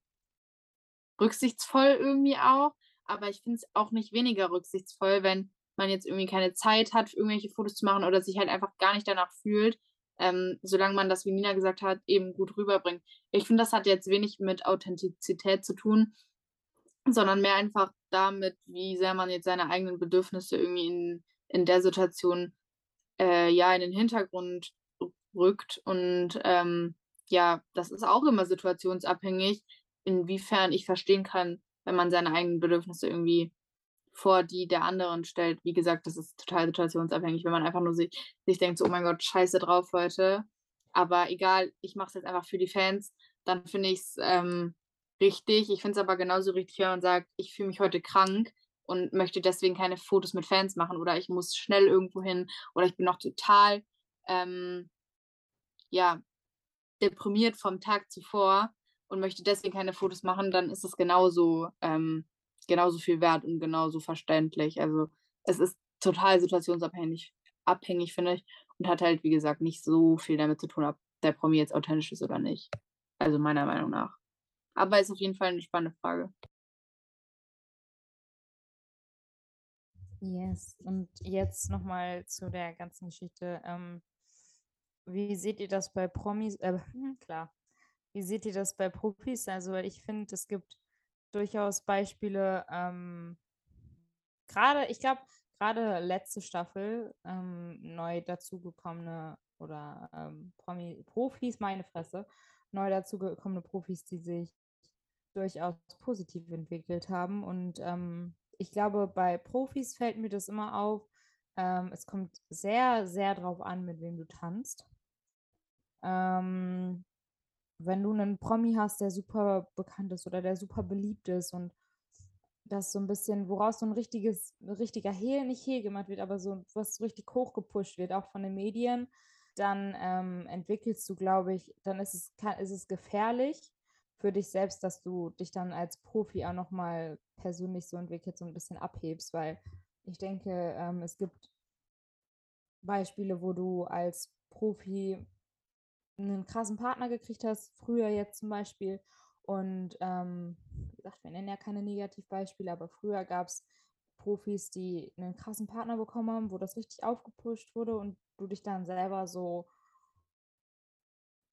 Speaker 3: rücksichtsvoll irgendwie auch. Aber ich finde es auch nicht weniger rücksichtsvoll, wenn man jetzt irgendwie keine Zeit hat, irgendwelche Fotos zu machen oder sich halt einfach gar nicht danach fühlt, ähm, solange man das, wie Nina gesagt hat, eben gut rüberbringt. Ich finde, das hat jetzt wenig mit Authentizität zu tun, sondern mehr einfach damit, wie sehr man jetzt seine eigenen Bedürfnisse irgendwie in, in der Situation äh, ja in den Hintergrund rückt. Und ähm, ja, das ist auch immer situationsabhängig, inwiefern ich verstehen kann, wenn man seine eigenen Bedürfnisse irgendwie vor die der anderen stellt. Wie gesagt, das ist total situationsabhängig, wenn man einfach nur sich, sich denkt, so, oh mein Gott, scheiße drauf heute. Aber egal, ich mache es jetzt einfach für die Fans, dann finde ich es ähm, richtig. Ich finde es aber genauso richtig, wenn man sagt, ich fühle mich heute krank und möchte deswegen keine Fotos mit Fans machen oder ich muss schnell irgendwo hin oder ich bin noch total ähm, ja, deprimiert vom Tag zuvor und möchte deswegen keine Fotos machen, dann ist es genauso ähm, genauso viel wert und genauso verständlich. Also es ist total situationsabhängig, abhängig, finde ich, und hat halt, wie gesagt, nicht so viel damit zu tun, ob der Promi jetzt authentisch ist oder nicht. Also meiner Meinung nach. Aber ist auf jeden Fall eine spannende Frage.
Speaker 1: Yes, und jetzt nochmal zu der ganzen Geschichte. Ähm, wie seht ihr das bei Promis? Äh, klar. Wie seht ihr das bei Profis? Also, ich finde, es gibt durchaus Beispiele, ähm, gerade, ich glaube, gerade letzte Staffel ähm, neu dazugekommene oder ähm, Promi Profis, meine Fresse, neu dazugekommene Profis, die sich durchaus positiv entwickelt haben. Und ähm, ich glaube, bei Profis fällt mir das immer auf. Ähm, es kommt sehr, sehr drauf an, mit wem du tanzt. Ähm, wenn du einen Promi hast, der super bekannt ist oder der super beliebt ist und das so ein bisschen, woraus so ein richtiges, richtiger Hehl, nicht Hehl gemacht wird, aber so was so richtig hochgepusht wird, auch von den Medien, dann ähm, entwickelst du, glaube ich, dann ist es, kann, ist es gefährlich für dich selbst, dass du dich dann als Profi auch nochmal persönlich so entwickelt, so ein bisschen abhebst, weil ich denke, ähm, es gibt Beispiele, wo du als Profi einen krassen Partner gekriegt hast, früher jetzt zum Beispiel. Und ähm, wie gesagt, wir nennen ja keine Negativbeispiele, aber früher gab es Profis, die einen krassen Partner bekommen haben, wo das richtig aufgepusht wurde und du dich dann selber so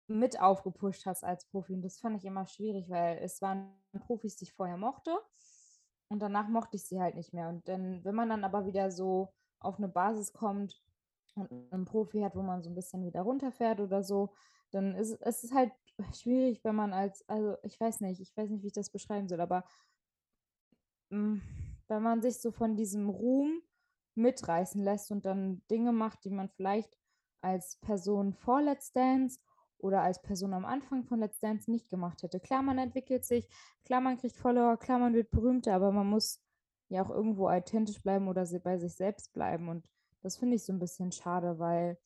Speaker 1: mit aufgepusht hast als Profi. Und das fand ich immer schwierig, weil es waren Profis, die ich vorher mochte. Und danach mochte ich sie halt nicht mehr. Und dann, wenn man dann aber wieder so auf eine Basis kommt und einen Profi hat, wo man so ein bisschen wieder runterfährt oder so, dann ist es halt schwierig, wenn man als, also ich weiß nicht, ich weiß nicht, wie ich das beschreiben soll, aber mh, mm, wenn man sich so von diesem Ruhm mitreißen lässt und dann Dinge macht, die man vielleicht als Person vor Let's Dance oder als Person am Anfang von Let's Dance nicht gemacht hätte. Klar, man entwickelt sich, klar, man kriegt Follower, klar, man wird berühmter, aber man muss ja auch irgendwo authentisch bleiben oder bei sich selbst bleiben. Und das finde ich so ein bisschen schade, weil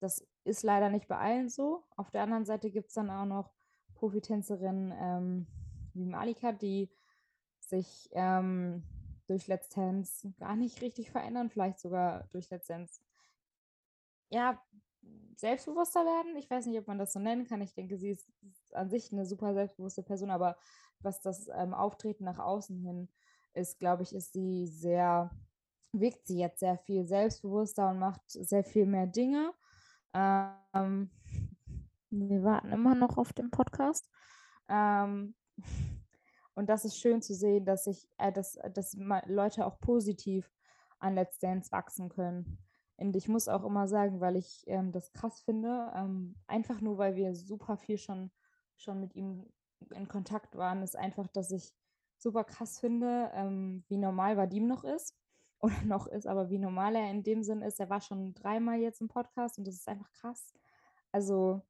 Speaker 1: das ist leider nicht bei allen so. Auf der anderen Seite gibt es dann auch noch Profitänzerinnen ähm, wie Malika, die sich ähm, durch Let's Dance gar nicht richtig verändern, vielleicht sogar durch Let's Dance ja, selbstbewusster werden. Ich weiß nicht, ob man das so nennen kann. Ich denke, sie ist an sich eine super selbstbewusste Person, aber was das ähm, Auftreten nach außen hin ist, glaube ich, ist sie sehr, wirkt sie jetzt sehr viel selbstbewusster und macht sehr viel mehr Dinge. Ähm, wir warten immer noch auf den Podcast. Ähm, und das ist schön zu sehen, dass sich, äh, dass, dass Leute auch positiv an Let's Dance wachsen können. Und ich muss auch immer sagen, weil ich ähm, das krass finde, ähm, einfach nur, weil wir super viel schon, schon mit ihm in Kontakt waren, ist einfach, dass ich super krass finde, ähm, wie normal Vadim noch ist. Oder noch ist, aber wie normal er in dem Sinn ist. Er war schon dreimal jetzt im Podcast und das ist einfach krass. Also,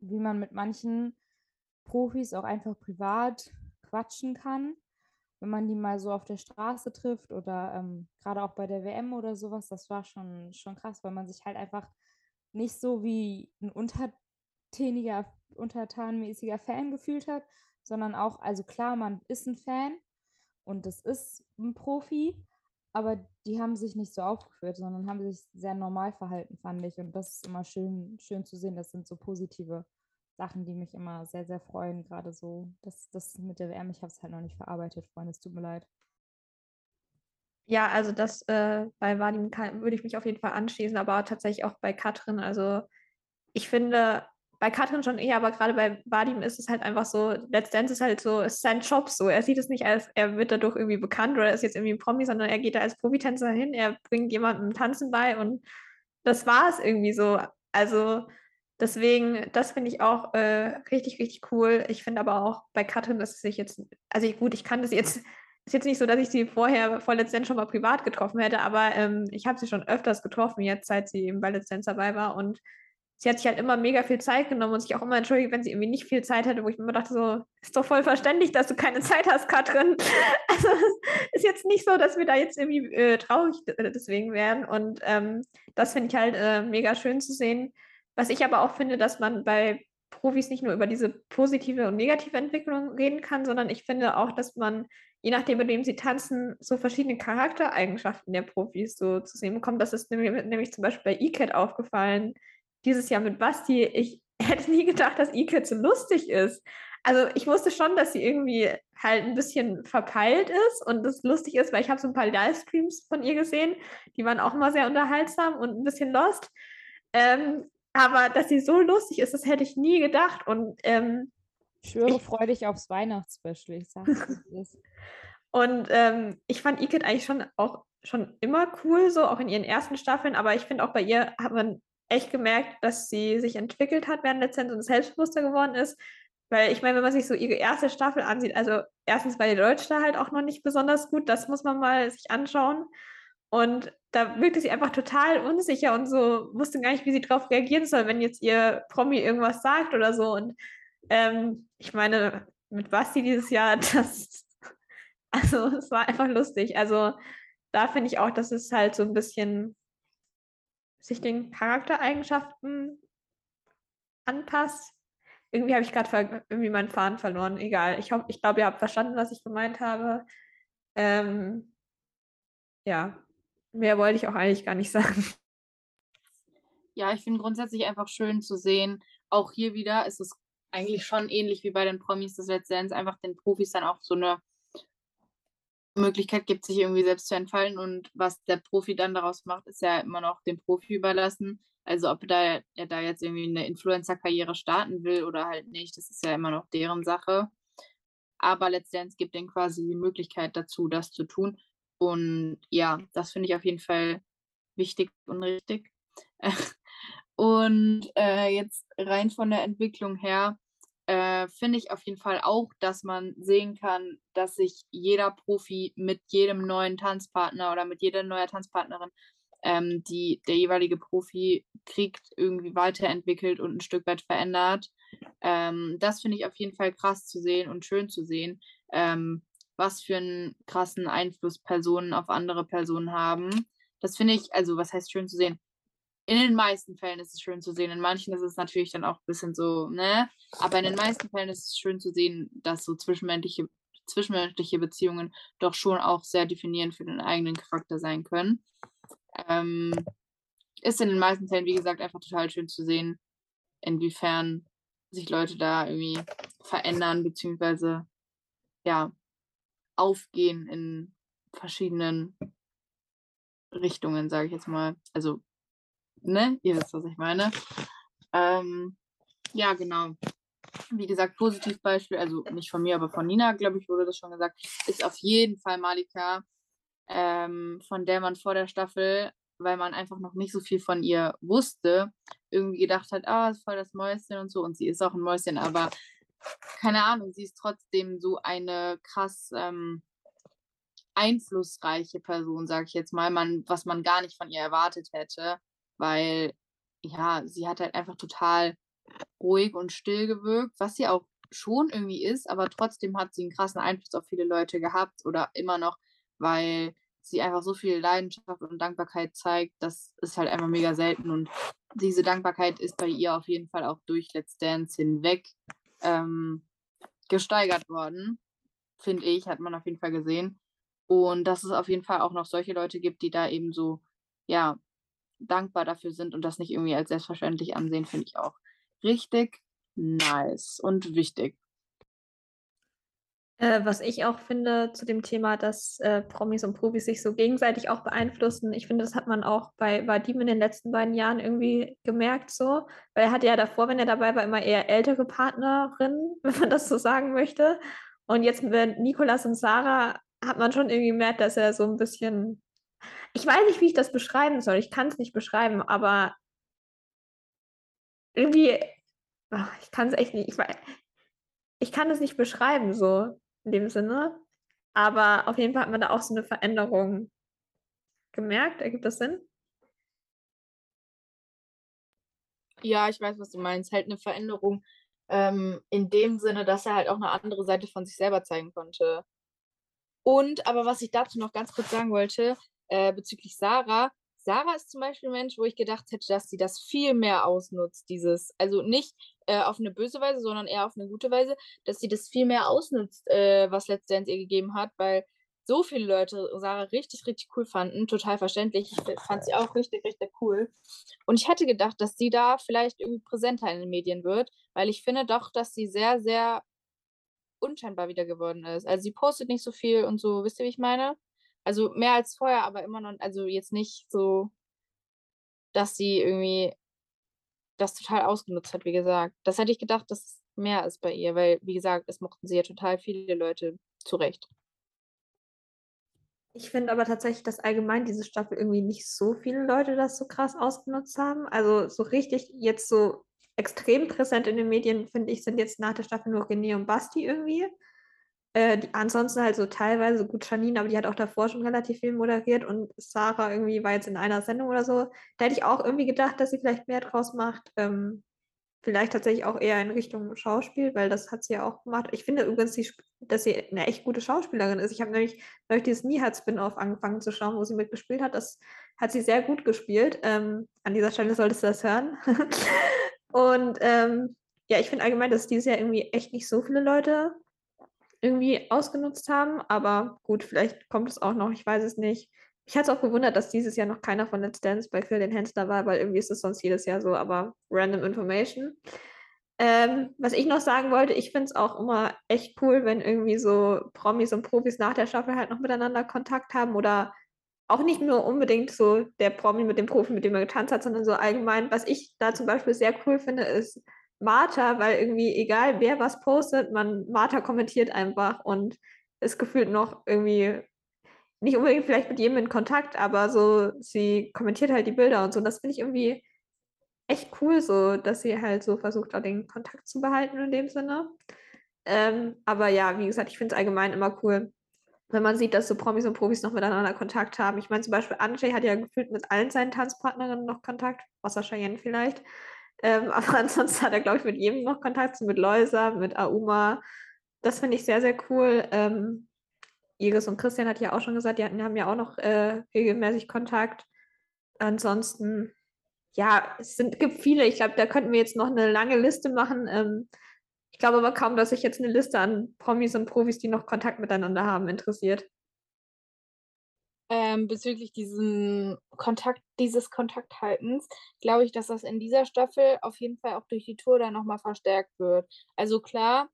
Speaker 1: wie man mit manchen Profis auch einfach privat quatschen kann wenn man die mal so auf der Straße trifft oder ähm, gerade auch bei der WM oder sowas, das war schon, schon krass, weil man sich halt einfach nicht so wie ein untertäniger, untertanmäßiger Fan gefühlt hat, sondern auch, also klar, man ist ein Fan und das ist ein Profi, aber die haben sich nicht so aufgeführt, sondern haben sich sehr normal verhalten, fand ich. Und das ist immer schön, schön zu sehen. Das sind so positive Sachen, die mich immer sehr, sehr freuen. Gerade so, das, das mit der WM, ich habe es halt noch nicht verarbeitet, Freunde, es tut mir leid.
Speaker 2: Ja, also das äh, bei Vadim würde ich mich auf jeden Fall anschließen, aber tatsächlich auch bei Katrin. Also ich finde, bei Katrin schon eher, aber gerade bei Vadim ist es halt einfach so, letztendlich ist halt so, es ist sein Job so. Er sieht es nicht als, er wird dadurch irgendwie bekannt oder ist jetzt irgendwie ein Promi, sondern er geht da als Profitänzer hin, er bringt jemandem Tanzen bei und das war es irgendwie so. Also Deswegen, das finde ich auch äh, richtig, richtig cool. Ich finde aber auch bei Katrin, dass es sich jetzt, also gut, ich kann das jetzt, ist jetzt nicht so, dass ich sie vorher vor Let's schon mal privat getroffen hätte, aber ähm, ich habe sie schon öfters getroffen, jetzt seit sie eben bei Let's dabei war und sie hat sich halt immer mega viel Zeit genommen und sich auch immer entschuldigt, wenn sie irgendwie nicht viel Zeit hatte, wo ich mir dachte, so, ist doch voll verständlich, dass du keine Zeit hast, Katrin. Also ist jetzt nicht so, dass wir da jetzt irgendwie äh, traurig deswegen werden. Und ähm, das finde ich halt äh, mega schön zu sehen, was ich aber auch finde, dass man bei Profis nicht nur über diese positive und negative Entwicklung reden kann, sondern ich finde auch, dass man, je nachdem, mit wem sie tanzen, so verschiedene Charaktereigenschaften der Profis so zu sehen bekommt. Das ist nämlich, nämlich zum Beispiel bei E-Cat aufgefallen, dieses Jahr mit Basti. Ich hätte nie gedacht, dass E-Cat so lustig ist. Also ich wusste schon, dass sie irgendwie halt ein bisschen verpeilt ist und das lustig ist, weil ich habe so ein paar Livestreams von ihr gesehen, die waren auch immer sehr unterhaltsam und ein bisschen lost. Ähm, aber dass sie so lustig ist, das hätte ich nie gedacht. Und ähm,
Speaker 1: ich schwöre, freu dich aufs Weihnachtsspecial. Ich sag
Speaker 2: das. Und ähm, ich fand Iket eigentlich schon auch schon immer cool, so auch in ihren ersten Staffeln, aber ich finde auch bei ihr hat man echt gemerkt, dass sie sich entwickelt hat während der Zeit und selbstbewusster geworden ist. Weil ich meine, wenn man sich so ihre erste Staffel ansieht, also erstens war die Deutsch da halt auch noch nicht besonders gut, das muss man mal sich anschauen. Und da wirkte sie einfach total unsicher und so wusste gar nicht, wie sie darauf reagieren soll, wenn jetzt ihr Promi irgendwas sagt oder so. Und ähm, ich meine, mit Basti dieses Jahr, das, also es war einfach lustig. Also da finde ich auch, dass es halt so ein bisschen sich den Charaktereigenschaften anpasst. irgendwie habe ich gerade irgendwie meinen Faden verloren. Egal. Ich, ich glaube, ihr habt verstanden, was ich gemeint habe. Ähm, ja, mehr wollte ich auch eigentlich gar nicht sagen.
Speaker 3: Ja, ich finde grundsätzlich einfach schön zu sehen. Auch hier wieder ist es eigentlich schon ähnlich wie bei den Promis des Let's Dance, einfach den Profis dann auch so eine Möglichkeit gibt, sich irgendwie selbst zu entfallen. Und was der Profi dann daraus macht, ist ja immer noch dem Profi überlassen. Also ob da, er da jetzt irgendwie eine Influencer-Karriere starten will oder halt nicht, das ist ja immer noch deren Sache. Aber Let's Dance gibt denen quasi die Möglichkeit dazu, das zu tun. Und ja, das finde ich auf jeden Fall wichtig und richtig. und äh, jetzt rein von der Entwicklung her äh, finde ich auf jeden Fall auch, dass man sehen kann, dass sich jeder Profi mit jedem neuen Tanzpartner oder mit jeder neuen Tanzpartnerin, ähm, die der jeweilige Profi kriegt, irgendwie weiterentwickelt und ein Stück weit verändert. Ähm, das finde ich auf jeden Fall krass zu sehen und schön zu sehen, ähm, was für einen krassen Einfluss Personen auf andere Personen haben. Das finde ich, also was heißt schön zu sehen? in den meisten Fällen ist es schön zu sehen. In manchen ist es natürlich dann auch ein bisschen so, ne? Aber in den meisten Fällen ist es schön zu sehen, dass so zwischenmenschliche, zwischenmenschliche Beziehungen doch schon auch sehr definierend für den eigenen Charakter sein können. Ähm, ist in den meisten Fällen, wie gesagt, einfach total schön zu sehen, inwiefern sich Leute da irgendwie verändern, beziehungsweise ja, aufgehen in verschiedenen Richtungen, sage ich jetzt mal. Also ne? Ihr wisst, was ich meine. Ähm, ja, genau. Wie gesagt, Positivbeispiel, also nicht von mir, aber von Nina, glaube ich, wurde das schon gesagt, ist auf jeden Fall Malika, ähm, von der man vor der Staffel, weil man einfach noch nicht so viel von ihr wusste, irgendwie gedacht hat, ah, ist voll das Mäuschen und so. Und sie ist auch ein Mäuschen, aber keine Ahnung, sie ist trotzdem so eine krass ähm, einflussreiche Person, sage ich jetzt mal, man, was man gar nicht von ihr erwartet hätte weil ja, sie hat halt einfach total ruhig und still gewirkt, was sie auch schon irgendwie ist, aber trotzdem hat sie einen krassen Einfluss auf viele Leute gehabt oder immer noch, weil sie einfach so viel Leidenschaft und Dankbarkeit zeigt, das ist halt einfach mega selten und diese Dankbarkeit ist bei ihr auf jeden Fall auch durch Let's Dance hinweg ähm, gesteigert worden, finde ich, hat man auf jeden Fall gesehen. Und dass es auf jeden Fall auch noch solche Leute gibt, die da eben so, ja, dankbar dafür sind und das nicht irgendwie als selbstverständlich ansehen, finde ich auch richtig nice und wichtig.
Speaker 2: Äh, was ich auch finde zu dem Thema, dass äh, Promis und Profis sich so gegenseitig auch beeinflussen, ich finde, das hat man auch bei Vadim in den letzten beiden Jahren irgendwie gemerkt so, weil er hatte ja davor, wenn er dabei war, immer eher ältere Partnerinnen, wenn man das so sagen möchte. Und jetzt mit Nikolas und Sarah hat man schon irgendwie gemerkt, dass er so ein bisschen ich weiß nicht, wie ich das beschreiben soll. Ich kann es nicht beschreiben, aber irgendwie, ach, ich kann es echt nicht. Ich, ich kann es nicht beschreiben, so in dem Sinne. Aber auf jeden Fall hat man da auch so eine Veränderung gemerkt. Ergibt das Sinn?
Speaker 3: Ja, ich weiß, was du meinst. Halt eine Veränderung ähm, in dem Sinne, dass er halt auch eine andere Seite von sich selber zeigen konnte. Und, aber was ich dazu noch ganz kurz sagen wollte, äh, bezüglich Sarah. Sarah ist zum Beispiel ein Mensch, wo ich gedacht hätte, dass sie das viel mehr ausnutzt, dieses, also nicht äh, auf eine böse Weise, sondern eher auf eine gute Weise, dass sie das viel mehr ausnutzt, äh, was Dance ihr gegeben hat, weil so viele Leute Sarah richtig, richtig cool fanden, total verständlich. Ich fand sie auch richtig, richtig cool. Und ich hätte gedacht, dass sie da vielleicht irgendwie präsenter in den Medien wird, weil ich finde doch, dass sie sehr, sehr unscheinbar wieder geworden ist. Also sie postet nicht so viel und so, wisst ihr, wie ich meine? Also mehr als vorher, aber immer noch, also jetzt nicht so, dass sie irgendwie das total ausgenutzt hat, wie gesagt. Das hätte ich gedacht, dass es mehr ist bei ihr, weil, wie gesagt, es mochten sie ja total viele Leute zurecht.
Speaker 2: Ich finde aber tatsächlich, dass allgemein diese Staffel irgendwie nicht so viele Leute das so krass ausgenutzt haben. Also so richtig jetzt so extrem präsent in den Medien, finde ich, sind jetzt nach der Staffel nur René und Basti irgendwie. Äh, die, ansonsten halt so teilweise gut Janine, aber die hat auch davor schon relativ viel moderiert und Sarah irgendwie war jetzt in einer Sendung oder so. Da hätte ich auch irgendwie gedacht, dass sie vielleicht mehr draus macht. Ähm, vielleicht tatsächlich auch eher in Richtung Schauspiel, weil das hat sie ja auch gemacht. Ich finde übrigens, die, dass sie eine echt gute Schauspielerin ist. Ich habe nämlich neulich dieses Nihat-Spin-Off angefangen zu schauen, wo sie mitgespielt hat. Das hat sie sehr gut gespielt. Ähm, an dieser Stelle solltest du das hören. und ähm, ja, ich finde allgemein, dass dieses Jahr irgendwie echt nicht so viele Leute irgendwie ausgenutzt haben. Aber gut, vielleicht kommt es auch noch, ich weiß es nicht. Ich hatte es auch gewundert, dass dieses Jahr noch keiner von Let's Dance bei Phil den Hensler war, weil irgendwie ist es sonst jedes Jahr so, aber random Information. Ähm, was ich noch sagen wollte, ich finde es auch immer echt cool, wenn irgendwie so Promis und Profis nach der Staffel halt noch miteinander Kontakt haben oder auch nicht nur unbedingt so der Promi mit dem Profi, mit dem er getanzt hat, sondern so allgemein. Was ich da zum Beispiel sehr cool finde, ist Martha, weil irgendwie egal wer was postet, man Martha kommentiert einfach und ist gefühlt noch irgendwie nicht unbedingt vielleicht mit jedem in Kontakt, aber so sie kommentiert halt die Bilder und so. Und das finde ich irgendwie echt cool, so dass sie halt so versucht, auch den Kontakt zu behalten in dem Sinne. Ähm, aber ja, wie gesagt, ich finde es allgemein immer cool, wenn man sieht, dass so Promis und Profis noch miteinander Kontakt haben. Ich meine, zum Beispiel Andrzej hat ja gefühlt mit allen seinen Tanzpartnerinnen noch Kontakt, außer Cheyenne vielleicht. Ähm, aber ansonsten hat er, glaube ich, mit jedem noch Kontakt, mit Loisa, mit Auma. Das finde ich sehr, sehr cool. Ähm, Iris und Christian hat ja auch schon gesagt, die haben ja auch noch äh, regelmäßig Kontakt. Ansonsten, ja, es sind, gibt viele. Ich glaube, da könnten wir jetzt noch eine lange Liste machen. Ähm, ich glaube aber kaum, dass sich jetzt eine Liste an Promis und Profis, die noch Kontakt miteinander haben, interessiert.
Speaker 3: Ähm, bezüglich diesen Kontakt, dieses Kontakthaltens, glaube ich, dass das in dieser Staffel auf jeden Fall auch durch die Tour dann nochmal verstärkt wird. Also klar,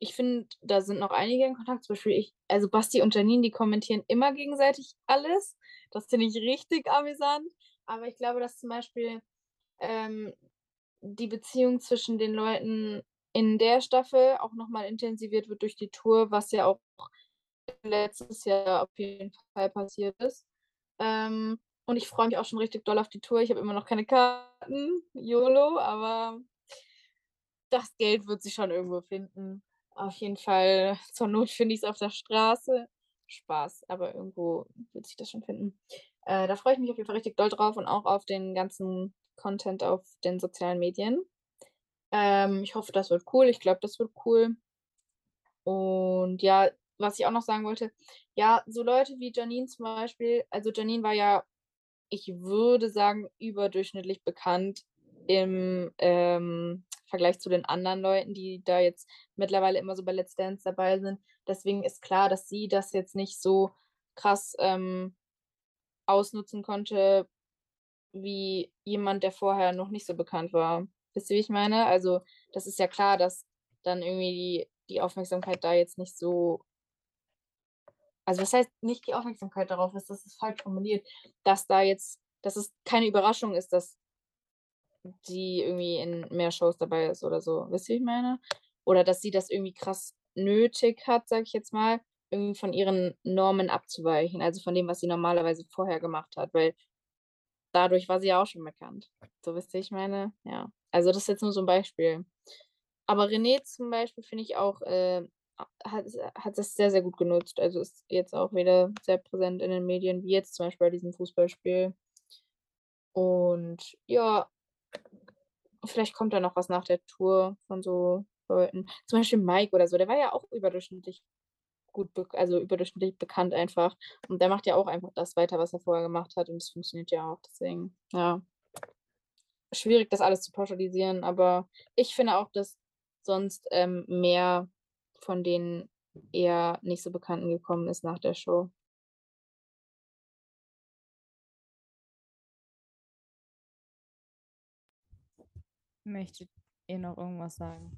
Speaker 3: ich finde, da sind noch einige in Kontakt. Zum Beispiel ich, also Basti und Janine, die kommentieren immer gegenseitig alles. Das finde ich richtig amüsant. Aber ich glaube, dass zum Beispiel ähm, die Beziehung zwischen den Leuten in der Staffel auch nochmal intensiviert wird durch die Tour, was ja auch letztes Jahr auf jeden Fall passiert ist. Ähm, und ich freue mich auch schon richtig doll auf die Tour. Ich habe immer noch keine Karten, YOLO, aber das Geld wird sich schon irgendwo finden. Auf jeden Fall, zur Not finde ich es auf der Straße. Spaß, aber irgendwo wird sich das schon finden. Äh, da freue ich mich auf jeden Fall richtig doll drauf und auch auf den ganzen Content auf den sozialen Medien. Ähm, ich hoffe, das wird cool. Ich glaube, das wird cool. Und ja, was ich auch noch sagen wollte, ja, so Leute wie Janine zum Beispiel, also Janine war ja, ich würde sagen, überdurchschnittlich bekannt im ähm, Vergleich zu den anderen Leuten, die da jetzt mittlerweile immer so bei Let's Dance dabei sind. Deswegen ist klar, dass sie das jetzt nicht so krass ähm, ausnutzen konnte, wie jemand, der vorher noch nicht so bekannt war. Wisst ihr, wie ich meine? Also, das ist ja klar, dass dann irgendwie die, die Aufmerksamkeit da jetzt nicht so also was heißt nicht die Aufmerksamkeit darauf ist, das ist falsch formuliert, dass da jetzt, dass es keine Überraschung ist, dass sie irgendwie in mehr Shows dabei ist oder so. Wisst ihr, ich meine? Oder dass sie das irgendwie krass nötig hat, sag ich jetzt mal, irgendwie von ihren Normen abzuweichen, also von dem, was sie normalerweise vorher gemacht hat, weil dadurch war sie ja auch schon bekannt. So wisst ihr, ich meine? Ja. Also das ist jetzt nur so ein Beispiel. Aber René zum Beispiel finde ich auch äh, hat, hat das sehr, sehr gut genutzt. Also ist jetzt auch wieder sehr präsent in den Medien, wie jetzt zum Beispiel bei diesem Fußballspiel. Und ja, vielleicht kommt da noch was nach der Tour von so Leuten. Zum Beispiel Mike oder so, der war ja auch überdurchschnittlich gut, also überdurchschnittlich bekannt einfach. Und der macht ja auch einfach das weiter, was er vorher gemacht hat. Und es funktioniert ja auch. Deswegen, ja. Schwierig, das alles zu pauschalisieren, aber ich finde auch, dass sonst ähm, mehr von denen eher nicht so bekannten gekommen ist nach der Show.
Speaker 1: Möchtet ihr noch irgendwas sagen?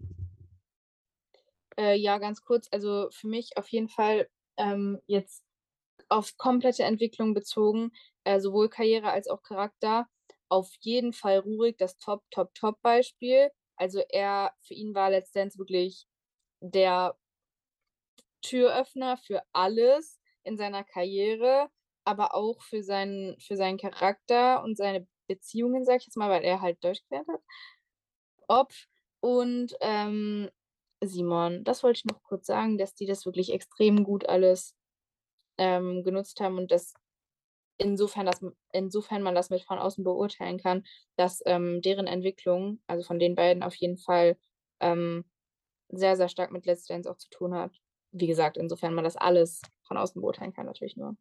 Speaker 3: Äh, ja, ganz kurz. Also für mich auf jeden Fall ähm, jetzt auf komplette Entwicklung bezogen, äh, sowohl Karriere als auch Charakter. Auf jeden Fall Rurik das Top, Top, Top Beispiel. Also er, für ihn war Let's Dance wirklich der Türöffner für alles in seiner Karriere, aber auch für seinen, für seinen Charakter und seine Beziehungen, sag ich jetzt mal, weil er halt Deutsch gelernt hat. Ob und ähm, Simon, das wollte ich noch kurz sagen, dass die das wirklich extrem gut alles ähm, genutzt haben und dass insofern, das, insofern man das mit von außen beurteilen kann, dass ähm, deren Entwicklung, also von den beiden auf jeden Fall ähm, sehr, sehr stark mit Let's Dance auch zu tun hat. Wie gesagt, insofern man das alles von außen beurteilen kann, natürlich nur.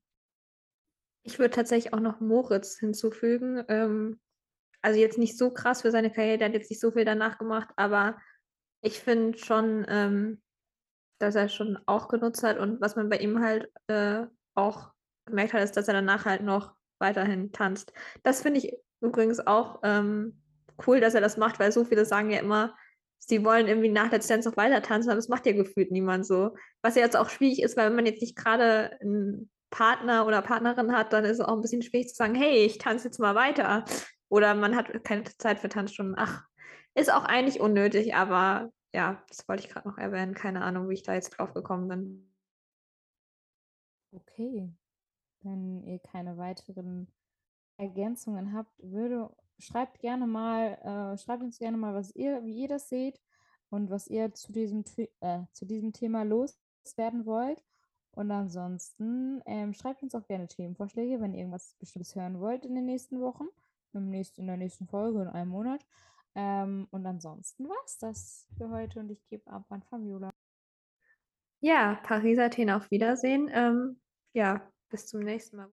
Speaker 2: Ich würde tatsächlich auch noch Moritz hinzufügen. Ähm, also jetzt nicht so krass für seine Karriere, der hat jetzt nicht so viel danach gemacht, aber Ich finde schon, ähm, dass er schon auch genutzt hat und was man bei ihm halt äh, auch gemerkt hat, ist, dass er danach halt noch weiterhin tanzt. Das finde ich übrigens auch ähm, cool, dass er das macht, weil so viele sagen ja immer, sie wollen irgendwie nach Let's Dance noch weiter tanzen, aber das macht ja gefühlt niemand so. Was ja jetzt auch schwierig ist, weil wenn man jetzt nicht gerade einen Partner oder Partnerin hat, dann ist es auch ein bisschen schwierig zu sagen, hey, ich tanze jetzt mal weiter. Oder man hat keine Zeit für Tanzstunden. Ach, ist auch eigentlich unnötig, aber ja, das wollte ich gerade noch erwähnen. Keine Ahnung, wie ich da jetzt drauf gekommen bin.
Speaker 1: Okay. Wenn ihr keine weiteren Ergänzungen habt, würde, schreibt gerne mal, äh, schreibt uns gerne mal, was ihr, wie ihr das seht und was ihr zu diesem, äh, zu diesem Thema loswerden wollt. Und ansonsten ähm, schreibt uns auch gerne Themenvorschläge, wenn ihr irgendwas Bestimmtes hören wollt in den nächsten Wochen, im nächsten, in der nächsten Folge, in einem Monat. Ähm, und ansonsten war es das für heute und ich gebe ab an Fabiola.
Speaker 2: Ja, Paris, Athen, auf Wiedersehen. Ähm, ja, bis zum nächsten Mal.